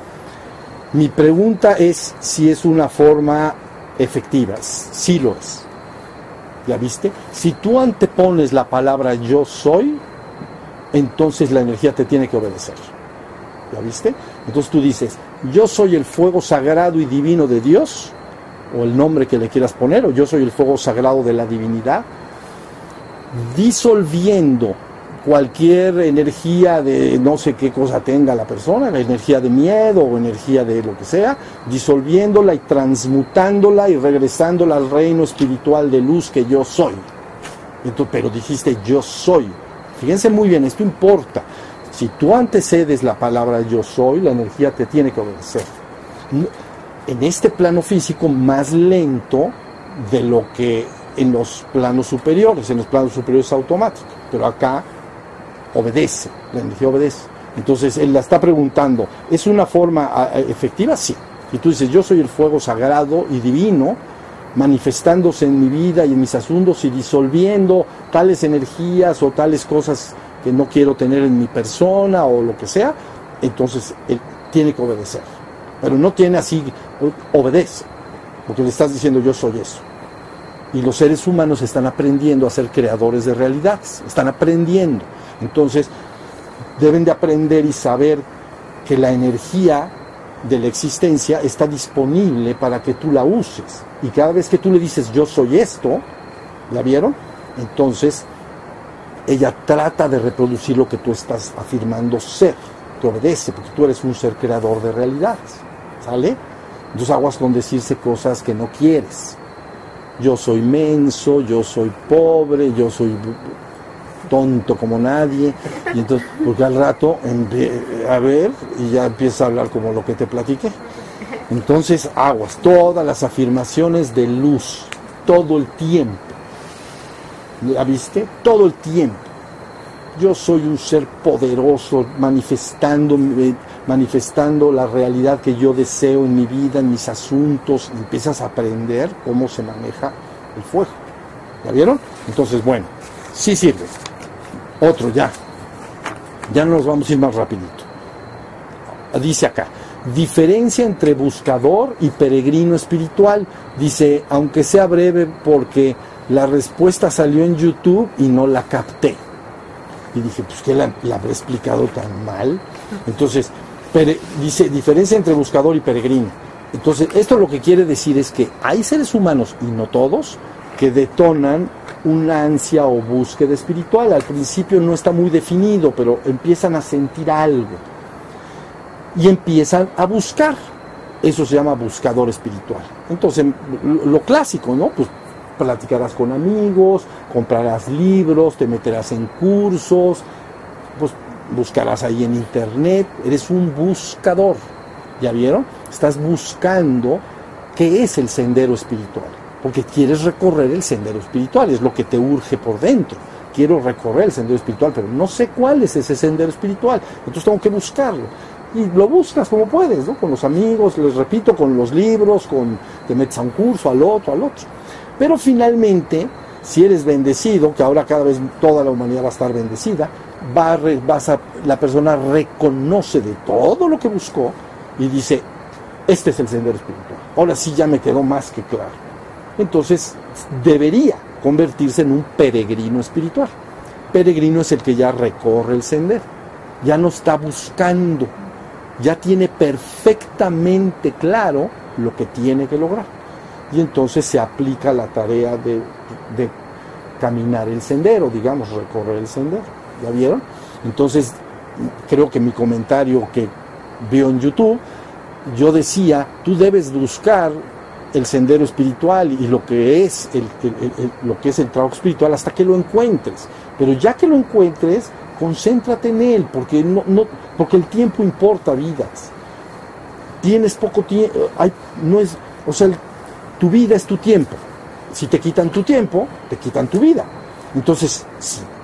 mi pregunta es si es una forma efectiva. Sí lo es. ¿Ya viste? Si tú antepones la palabra yo soy, entonces la energía te tiene que obedecer. ¿Ya viste? Entonces tú dices, yo soy el fuego sagrado y divino de Dios, o el nombre que le quieras poner, o yo soy el fuego sagrado de la divinidad, disolviendo cualquier energía de no sé qué cosa tenga la persona, la energía de miedo o energía de lo que sea, disolviéndola y transmutándola y regresándola al reino espiritual de luz que yo soy. Entonces, pero dijiste yo soy. Fíjense muy bien, esto importa. Si tú antecedes la palabra yo soy, la energía te tiene que obedecer. En este plano físico más lento de lo que en los planos superiores, en los planos superiores automáticos, pero acá obedece, la energía obedece. Entonces él la está preguntando, ¿es una forma efectiva? Sí. Y tú dices, yo soy el fuego sagrado y divino, manifestándose en mi vida y en mis asuntos y disolviendo tales energías o tales cosas que no quiero tener en mi persona o lo que sea, entonces él tiene que obedecer. Pero no tiene así, obedece, porque le estás diciendo yo soy eso. Y los seres humanos están aprendiendo a ser creadores de realidades, están aprendiendo. Entonces, deben de aprender y saber que la energía de la existencia está disponible para que tú la uses. Y cada vez que tú le dices yo soy esto, ¿la vieron? Entonces ella trata de reproducir lo que tú estás afirmando ser. Te obedece porque tú eres un ser creador de realidades. ¿Sale? Entonces aguas con decirse cosas que no quieres. Yo soy menso, yo soy pobre, yo soy tonto como nadie. Y entonces, porque al rato, a ver, y ya empieza a hablar como lo que te platiqué. Entonces, aguas, todas las afirmaciones de luz, todo el tiempo. ¿La viste? Todo el tiempo. Yo soy un ser poderoso, manifestando, manifestando la realidad que yo deseo en mi vida, en mis asuntos. empiezas a aprender cómo se maneja el fuego. ¿Ya vieron? Entonces, bueno, sí sirve. Otro ya. Ya nos vamos a ir más rapidito. Dice acá, diferencia entre buscador y peregrino espiritual. Dice, aunque sea breve porque la respuesta salió en YouTube y no la capté. Y dije, pues que la, habré explicado tan mal. Entonces, dice, diferencia entre buscador y peregrino. Entonces, esto lo que quiere decir es que hay seres humanos, y no todos, que detonan una ansia o búsqueda espiritual. Al principio no está muy definido, pero empiezan a sentir algo y empiezan a buscar. Eso se llama buscador espiritual. Entonces, lo clásico, ¿no? Pues platicarás con amigos, comprarás libros, te meterás en cursos, pues buscarás ahí en internet, eres un buscador. ¿Ya vieron? Estás buscando qué es el sendero espiritual porque quieres recorrer el sendero espiritual, es lo que te urge por dentro. Quiero recorrer el sendero espiritual, pero no sé cuál es ese sendero espiritual, entonces tengo que buscarlo. Y lo buscas como puedes, ¿no? Con los amigos, les repito, con los libros, con te metes a un curso, al otro, al otro. Pero finalmente, si eres bendecido, que ahora cada vez toda la humanidad va a estar bendecida, la persona reconoce de todo lo que buscó y dice, este es el sendero espiritual. Ahora sí ya me quedó más que claro entonces debería convertirse en un peregrino espiritual. Peregrino es el que ya recorre el sendero, ya no está buscando, ya tiene perfectamente claro lo que tiene que lograr. Y entonces se aplica la tarea de, caminar el sendero, digamos, recorrer el sendero. ¿Ya vieron? Entonces, creo que mi comentario que veo en YouTube, yo decía, tú debes buscar el sendero espiritual y lo que es el, lo que es el trabajo espiritual hasta que lo encuentres. Pero ya que lo encuentres, concéntrate en él, porque no, no porque el tiempo importa vidas. Tienes poco tiempo, no es, o sea, tu vida es tu tiempo. Si te quitan tu tiempo, te quitan tu vida. Entonces,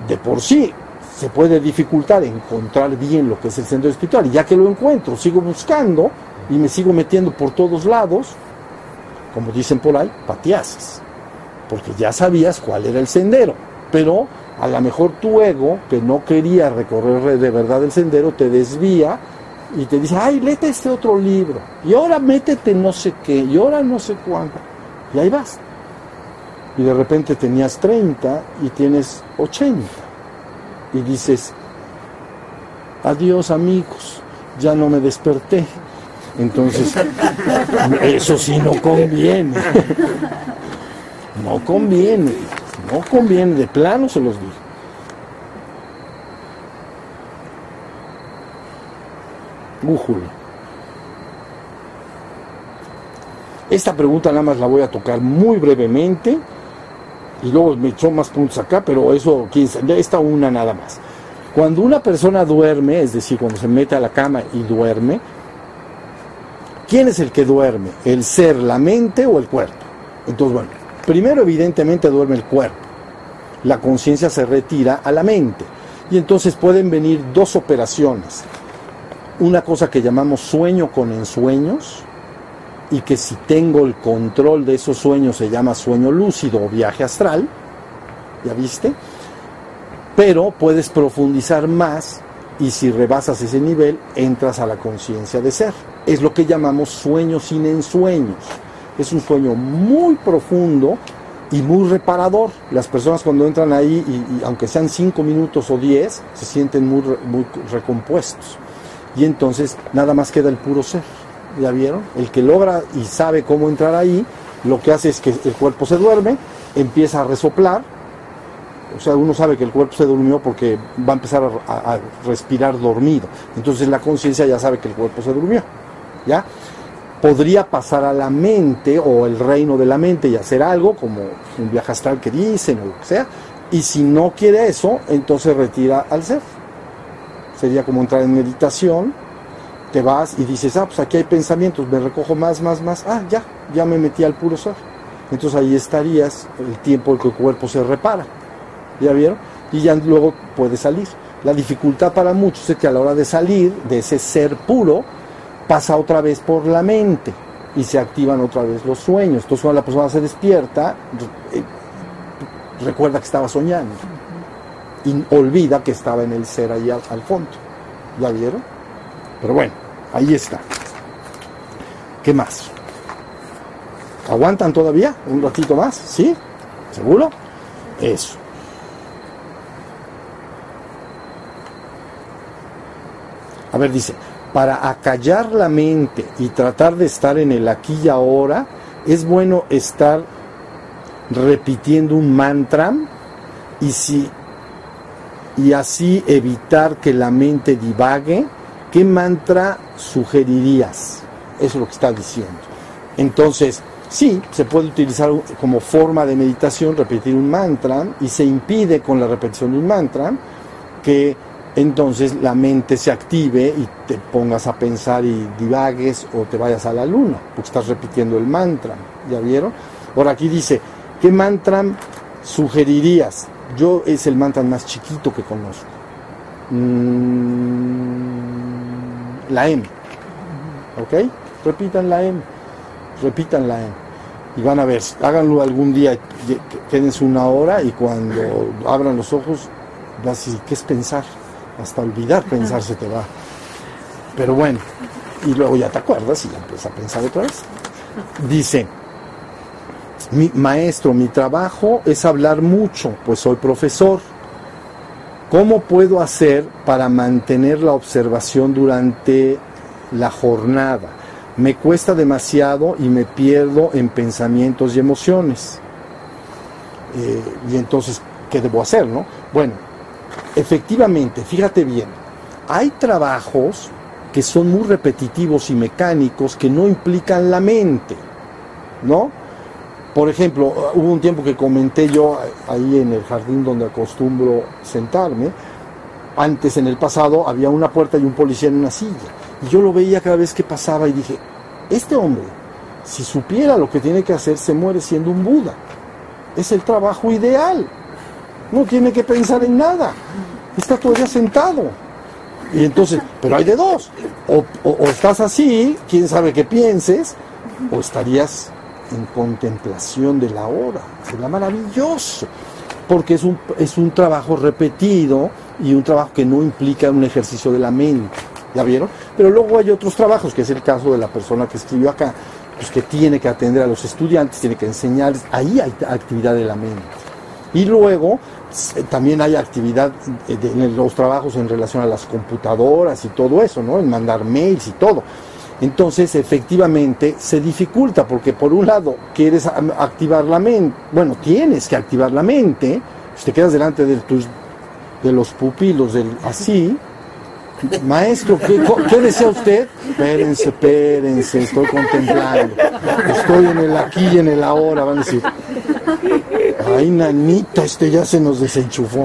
de por sí se puede dificultar encontrar bien lo que es el sendero espiritual, y ya que lo encuentro, sigo buscando y me sigo metiendo por todos lados, como dicen por ahí, pateases, porque ya sabías cuál era el sendero, pero a lo mejor tu ego, que no quería recorrer de verdad el sendero, te desvía y te dice, ay, léete este otro libro, y ahora métete no sé qué, y ahora no sé cuánto, y ahí vas. Y de repente tenías 30 y tienes 80, y dices, adiós amigos, ya no me desperté, entonces, eso sí no conviene. No conviene, no conviene, de plano se los digo. Újule. Esta pregunta nada más la voy a tocar muy brevemente y luego me echó más puntos acá, pero eso, esta una nada más. Cuando una persona duerme, es decir, cuando se mete a la cama y duerme, ¿Quién es el que duerme? ¿El ser, la mente o el cuerpo? Entonces, bueno, primero evidentemente duerme el cuerpo. La conciencia se retira a la mente. Y entonces pueden venir dos operaciones. Una cosa que llamamos sueño con ensueños, y que si tengo el control de esos sueños se llama sueño lúcido o viaje astral, ¿ya viste? Pero puedes profundizar más y si rebasas ese nivel entras a la conciencia de ser es lo que llamamos sueño sin ensueños. Es un sueño muy profundo y muy reparador. Las personas cuando entran ahí, y, aunque sean cinco minutos o diez, se sienten muy, muy recompuestos. Y entonces nada más queda el puro ser. ¿Ya vieron? El que logra y sabe cómo entrar ahí, lo que hace es que el cuerpo se duerme, empieza a resoplar, o sea, uno sabe que el cuerpo se durmió porque va a empezar a, respirar dormido. Entonces la conciencia ya sabe que el cuerpo se durmió. ¿Ya? Podría pasar a la mente o el reino de la mente y hacer algo, como un viaje astral que dicen o lo que sea. Y si no quiere eso, entonces retira al ser. Sería como entrar en meditación, te vas y dices, ah, pues aquí hay pensamientos, me recojo más, más, más, ah, ya, ya me metí al puro ser. Entonces ahí estarías el tiempo en que el cuerpo se repara. ¿Ya vieron? Y ya luego puede salir. La dificultad para muchos es que a la hora de salir de ese ser puro, pasa otra vez por la mente y se activan otra vez los sueños. Entonces cuando la persona se despierta, eh, recuerda que estaba soñando y olvida que estaba en el ser ahí al fondo. ¿Ya vieron? Pero bueno, ahí está. ¿Qué más? ¿Aguantan todavía? ¿Un ratito más? ¿Sí? ¿Seguro? Eso. A ver, dice, para acallar la mente y tratar de estar en el aquí y ahora, es bueno estar repitiendo un mantra y si y así evitar que la mente divague, ¿qué mantra sugerirías? Eso es lo que está diciendo. Entonces, sí, se puede utilizar como forma de meditación repetir un mantra y se impide con la repetición de un mantra que entonces la mente se active y te pongas a pensar y divagues o te vayas a la luna, porque estás repitiendo el mantra, ¿ya vieron? Ahora aquí dice, ¿qué mantra sugerirías? Yo es el mantra más chiquito que conozco. Mm, la M. ¿Ok? Repitan la M. Repitan la M. Y van a ver, háganlo algún día, quédense una hora y cuando abran los ojos, vas a decir, ¿qué es pensar? hasta olvidar pensar se te va. Pero bueno, y luego ya te acuerdas y ya empiezas a pensar otra vez. Dice, mi maestro, mi trabajo es hablar mucho, pues soy profesor. ¿Cómo puedo hacer para mantener la observación durante la jornada? Me cuesta demasiado y me pierdo en pensamientos y emociones. Eh, y entonces, ¿qué debo hacer? No? Bueno, efectivamente, fíjate bien, hay trabajos que son muy repetitivos y mecánicos que no implican la mente, ¿no? Por ejemplo, hubo un tiempo que comenté yo ahí en el jardín donde acostumbro sentarme, antes en el pasado había una puerta y un policía en una silla, y yo lo veía cada vez que pasaba y dije, este hombre, si supiera lo que tiene que hacer, se muere siendo un Buda. Es el trabajo ideal. No tiene que pensar en nada. Está todavía sentado. Y entonces, pero hay de dos. O, estás así, quién sabe qué pienses, o estarías en contemplación de la hora. Sería maravilloso. Porque es un, es un trabajo repetido y un trabajo que no implica un ejercicio de la mente. ¿Ya vieron? Pero luego hay otros trabajos, que es el caso de la persona que escribió acá, pues que tiene que atender a los estudiantes, tiene que enseñarles. Ahí hay actividad de la mente. Y luego eh, también hay actividad en los trabajos en relación a las computadoras y todo eso, ¿no? En mandar mails y todo. Entonces, efectivamente, se dificulta porque por un lado quieres activar la mente, bueno, tienes que activar la mente, si te quedas delante de tus de los pupilos del así, maestro, ¿qué, ¿qué, desea usted? Espérense, espérense, estoy contemplando, estoy en el aquí y en el ahora, van a decir, ay nanita, este ya se nos desenchufó.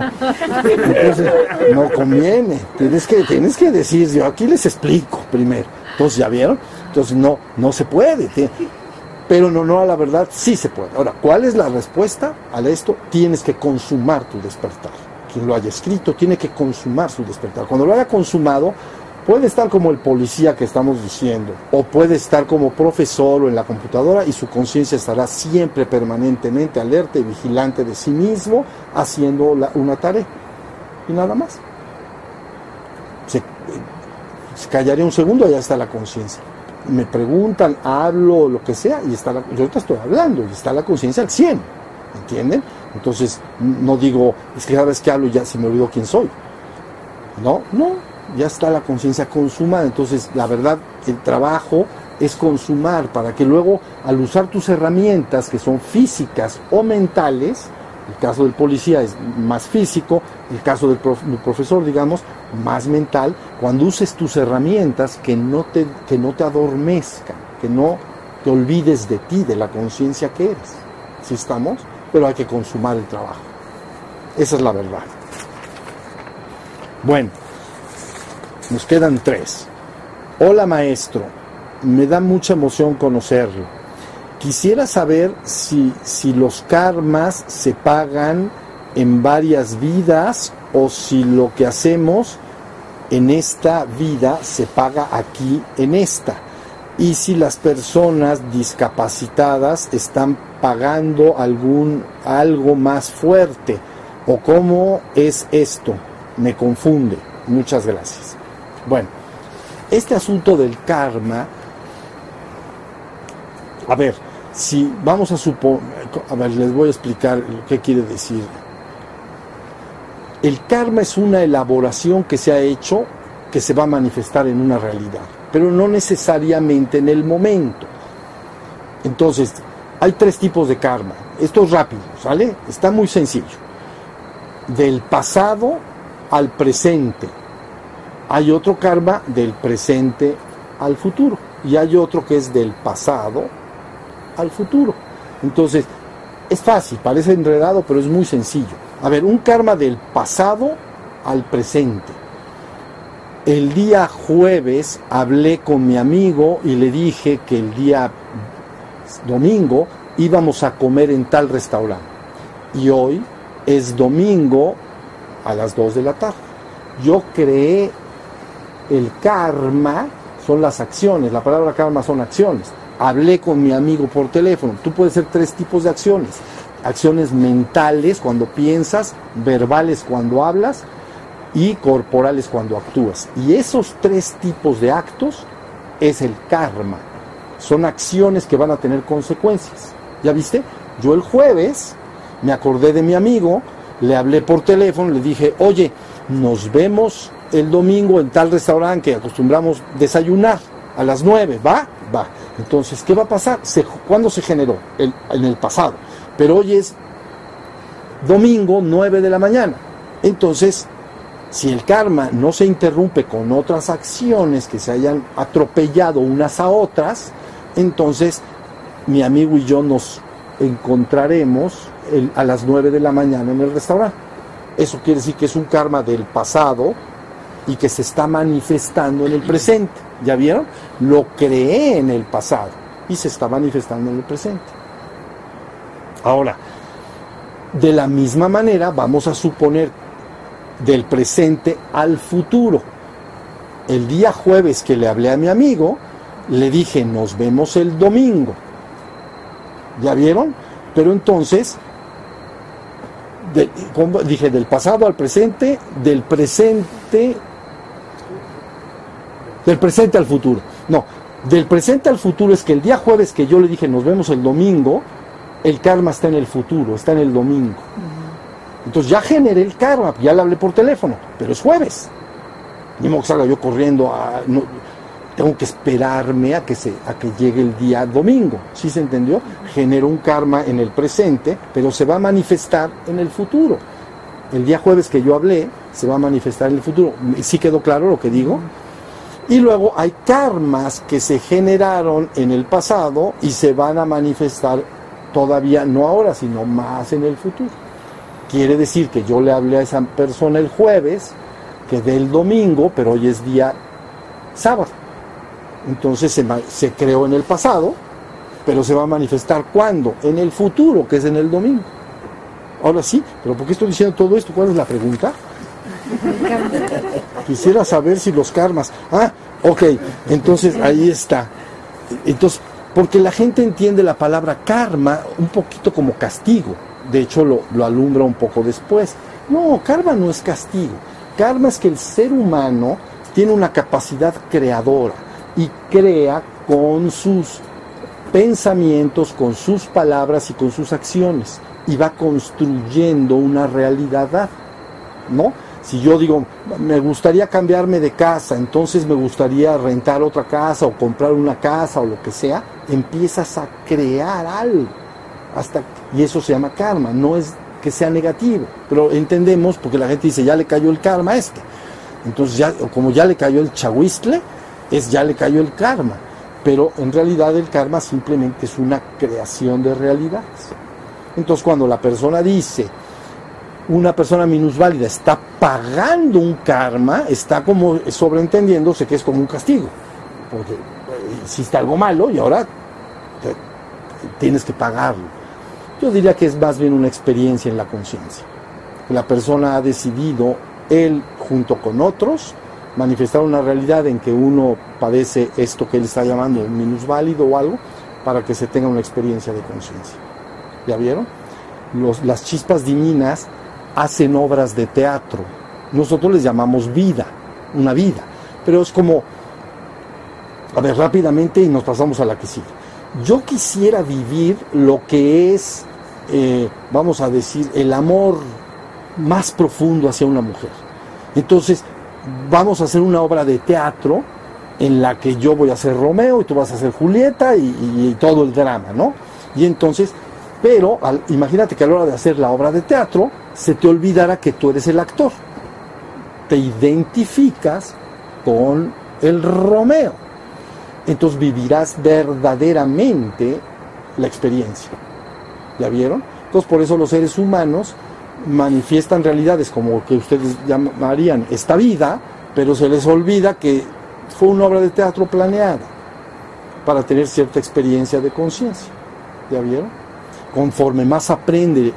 Entonces, no conviene, tienes que, tienes que decir, yo aquí les explico primero. Entonces, ¿ya vieron? Entonces, no, no se puede. Pero no, no, a la verdad sí se puede. Ahora, ¿cuál es la respuesta a esto? Tienes que consumar tu despertar. Quien lo haya escrito tiene que consumar su despertar. Cuando lo haya consumado, Puede estar como el policía que estamos diciendo, o puede estar como profesor o en la computadora y su conciencia estará siempre permanentemente alerta y vigilante de sí mismo haciendo una tarea. Y nada más. Se, se callaría un segundo ya está la conciencia. Me preguntan, hablo, lo que sea, y está la, yo ahorita estoy hablando y está la conciencia al 100, ¿entienden? Entonces no digo, es que cada vez que hablo ya se me olvidó quién soy. No, no, ya está la conciencia consumada. Entonces, la verdad, el trabajo es consumar, para que luego al usar tus herramientas que son físicas o mentales, el caso del policía es más físico, el caso del, profesor, digamos, más mental, cuando uses tus herramientas que no te, que no te adormezcan, que no te olvides de ti, de la conciencia que eres. ¿Sí estamos? Pero hay que consumar el trabajo. Esa es la verdad. Bueno, nos quedan tres. Hola maestro, me da mucha emoción conocerlo. Quisiera saber si, si los karmas se pagan en varias vidas o si lo que hacemos en esta vida se paga aquí en esta. Y si las personas discapacitadas están pagando algún algo más fuerte o cómo es esto. Me confunde. Muchas gracias. Bueno, este asunto del karma a ver, si vamos a suponer, a les voy a explicar qué quiere decir. El karma es una elaboración que se ha hecho que se va a manifestar en una realidad, pero no necesariamente en el momento. Entonces, hay tres tipos de karma. Esto es rápido, ¿sale? Está muy sencillo. Del pasado al presente. Hay otro karma del presente al futuro. Y hay otro que es del pasado al futuro. Entonces, es fácil, parece enredado, pero es muy sencillo. A ver, un karma del pasado al presente. El día jueves hablé con mi amigo y le dije que el día domingo íbamos a comer en tal restaurante. Y hoy es domingo a las 2 de la tarde. Yo creé el karma, son las acciones, la palabra karma son acciones hablé con mi amigo por teléfono. Tú puedes hacer tres tipos de acciones. Acciones mentales cuando piensas, verbales cuando hablas y corporales cuando actúas. Y esos tres tipos de actos es el karma. Son acciones que van a tener consecuencias. ¿Ya viste? Yo el jueves me acordé de mi amigo, le hablé por teléfono, le dije, oye, nos vemos el domingo en tal restaurante que acostumbramos desayunar a las nueve, ¿va? Va. Entonces, ¿qué va a pasar? ¿Cuándo se generó? en el pasado. Pero hoy es domingo 9 de la mañana. Entonces, si el karma no se interrumpe con otras acciones que se hayan atropellado unas a otras, entonces mi amigo y yo nos encontraremos a las 9 de la mañana en el restaurante. Eso quiere decir que es un karma del pasado y que se está manifestando en el presente. ¿Ya vieron? Lo creé en el pasado y se está manifestando en el presente. Ahora, de la misma manera vamos a suponer del presente al futuro. El día jueves que le hablé a mi amigo, le dije, nos vemos el domingo. ¿Ya vieron? Pero entonces, dije, del pasado al presente, del presente del presente al futuro. No, del presente al futuro es que el día jueves que yo le dije nos vemos el domingo, el karma está en el futuro, está en el domingo. Entonces ya generé el karma, ya le hablé por teléfono, pero es jueves. Ni modo que salga yo corriendo a. tengo que esperarme a que, se, a que llegue el día domingo. ¿Sí se entendió? Genero un karma en el presente, pero se va a manifestar en el futuro. El día jueves que yo hablé, se va a manifestar en el futuro. ¿Sí quedó claro lo que digo? Y luego hay karmas que se generaron en el pasado y se van a manifestar todavía, no ahora, sino más en el futuro. Quiere decir que yo le hablé a esa persona el jueves, que del domingo, pero hoy es día sábado. Entonces se, se creó en el pasado, pero se va a manifestar cuándo? En el futuro, que es en el domingo. Ahora sí, pero ¿por qué estoy diciendo todo esto? ¿Cuál es la pregunta? Quisiera saber si los karmas. Ah, ok, entonces ahí está. Entonces, porque la gente entiende la palabra karma un poquito como castigo. De hecho, lo, lo alumbra un poco después. No, karma no es castigo. Karma es que el ser humano tiene una capacidad creadora y crea con sus pensamientos, con sus palabras y con sus acciones y va construyendo una realidad, ¿no? Si yo digo, me gustaría cambiarme de casa, entonces me gustaría rentar otra casa o comprar una casa o lo que sea, empiezas a crear algo. Hasta, y eso se llama karma, no es que sea negativo, pero entendemos porque la gente dice, ya le cayó el karma a este. Entonces, ya, como ya le cayó el chahuistle, es ya le cayó el karma. Pero en realidad el karma simplemente es una creación de realidades. Entonces, cuando la persona dice, una persona minusválida está pagando un karma, está como sobreentendiéndose que es como un castigo. Porque eh, hiciste algo malo y ahora tienes que pagarlo. Yo diría que es más bien una experiencia en la conciencia. La persona ha decidido, él junto con otros, manifestar una realidad en que uno padece esto que él está llamando minusválido o algo, para que se tenga una experiencia de conciencia. ¿Ya vieron? las chispas divinas hacen obras de teatro. Nosotros les llamamos vida, una vida. Pero es como, a ver, rápidamente y nos pasamos a la que sigue. Yo quisiera vivir lo que es, eh, vamos a decir, el amor más profundo hacia una mujer. Entonces, vamos a hacer una obra de teatro en la que yo voy a ser Romeo y tú vas a ser Julieta y, todo el drama, ¿no? Y entonces, pero imagínate que a la hora de hacer la obra de teatro, se te olvidará que tú eres el actor. Te identificas con el Romeo. Entonces vivirás verdaderamente la experiencia. ¿Ya vieron? Entonces por eso los seres humanos manifiestan realidades como que ustedes llamarían esta vida, pero se les olvida que fue una obra de teatro planeada para tener cierta experiencia de conciencia. ¿Ya vieron? Conforme más aprende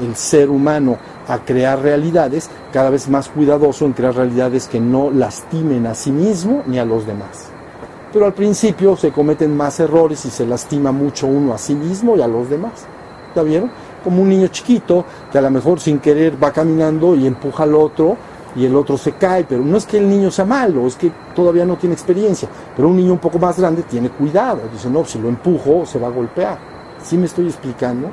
el ser humano a crear realidades, cada vez más cuidadoso en crear realidades que no lastimen a sí mismo ni a los demás. Pero al principio se cometen más errores y se lastima mucho uno a sí mismo y a los demás. ¿Ya vieron? Como un niño chiquito que a lo mejor sin querer va caminando y empuja al otro y el otro se cae, pero no es que el niño sea malo, es que todavía no tiene experiencia, pero un niño un poco más grande tiene cuidado, dice, no, si lo empujo se va a golpear. ¿Sí me estoy explicando?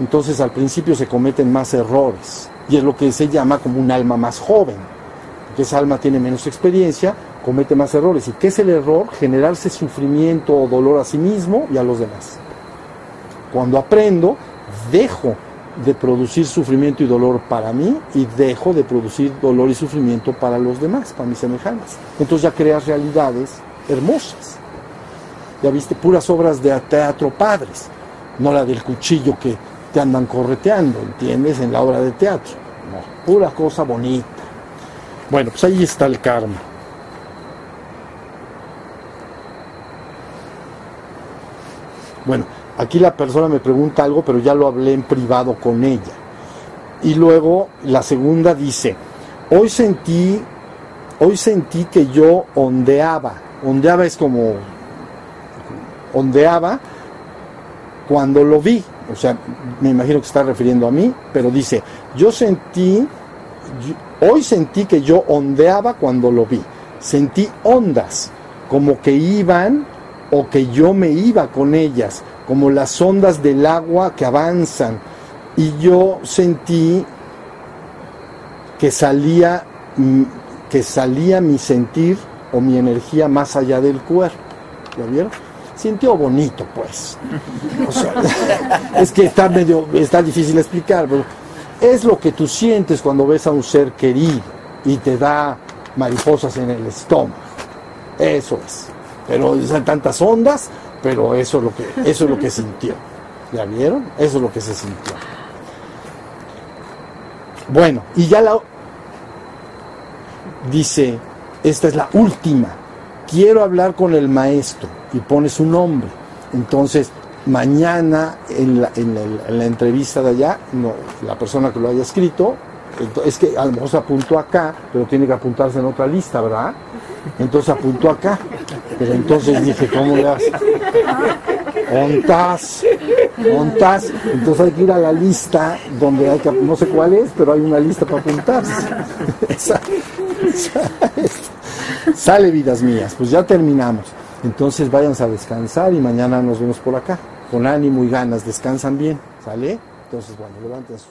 Entonces al principio se cometen más errores y es lo que se llama como un alma más joven, porque esa alma tiene menos experiencia, comete más errores. ¿Y qué es el error? Generarse sufrimiento o dolor a sí mismo y a los demás. Cuando aprendo, dejo de producir sufrimiento y dolor para mí y dejo de producir dolor y sufrimiento para los demás, para mis semejantes. Entonces ya creas realidades hermosas. Ya viste puras obras de teatro padres, no la del cuchillo que te andan correteando, ¿entiendes? En la obra de teatro. No, pura cosa bonita. Bueno, pues ahí está el karma. Bueno, aquí la persona me pregunta algo, pero ya lo hablé en privado con ella. Y luego la segunda dice, hoy sentí, hoy sentí que yo ondeaba. Ondeaba es como, ondeaba cuando lo vi o sea, me imagino que está refiriendo a mí, pero dice, yo sentí, hoy sentí que yo ondeaba cuando lo vi, sentí ondas, como que iban o que yo me iba con ellas, como las ondas del agua que avanzan, y yo sentí que salía, mm, que salía mi sentir o mi energía más allá del cuerpo. ¿Ya vieron? Sintió bonito, pues. es que está medio, está difícil explicar, pero es lo que tú sientes cuando ves a un ser querido y te da mariposas en el estómago. Eso es. Pero son tantas ondas, pero eso es lo que, eso es lo que sintió. ¿Ya vieron? Eso es lo que se sintió. Bueno, y ya la dice, esta es la última. Quiero hablar con el maestro y pone su nombre. Entonces, mañana en la, en, la entrevista de allá, la persona que lo haya escrito, es que a lo mejor se apuntó acá, pero tiene que apuntarse en otra lista, ¿verdad? Entonces apuntó acá. Pero entonces dije, ¿cómo le haces? Ontas, ontas. Entonces hay que ir a la lista donde hay que, no sé cuál es, pero hay una lista para apuntarse. Sale vidas mías, pues ya terminamos. Entonces váyanse a descansar y mañana nos vemos por acá. Con ánimo y ganas, descansan bien, ¿sale? Entonces, bueno, levanten sus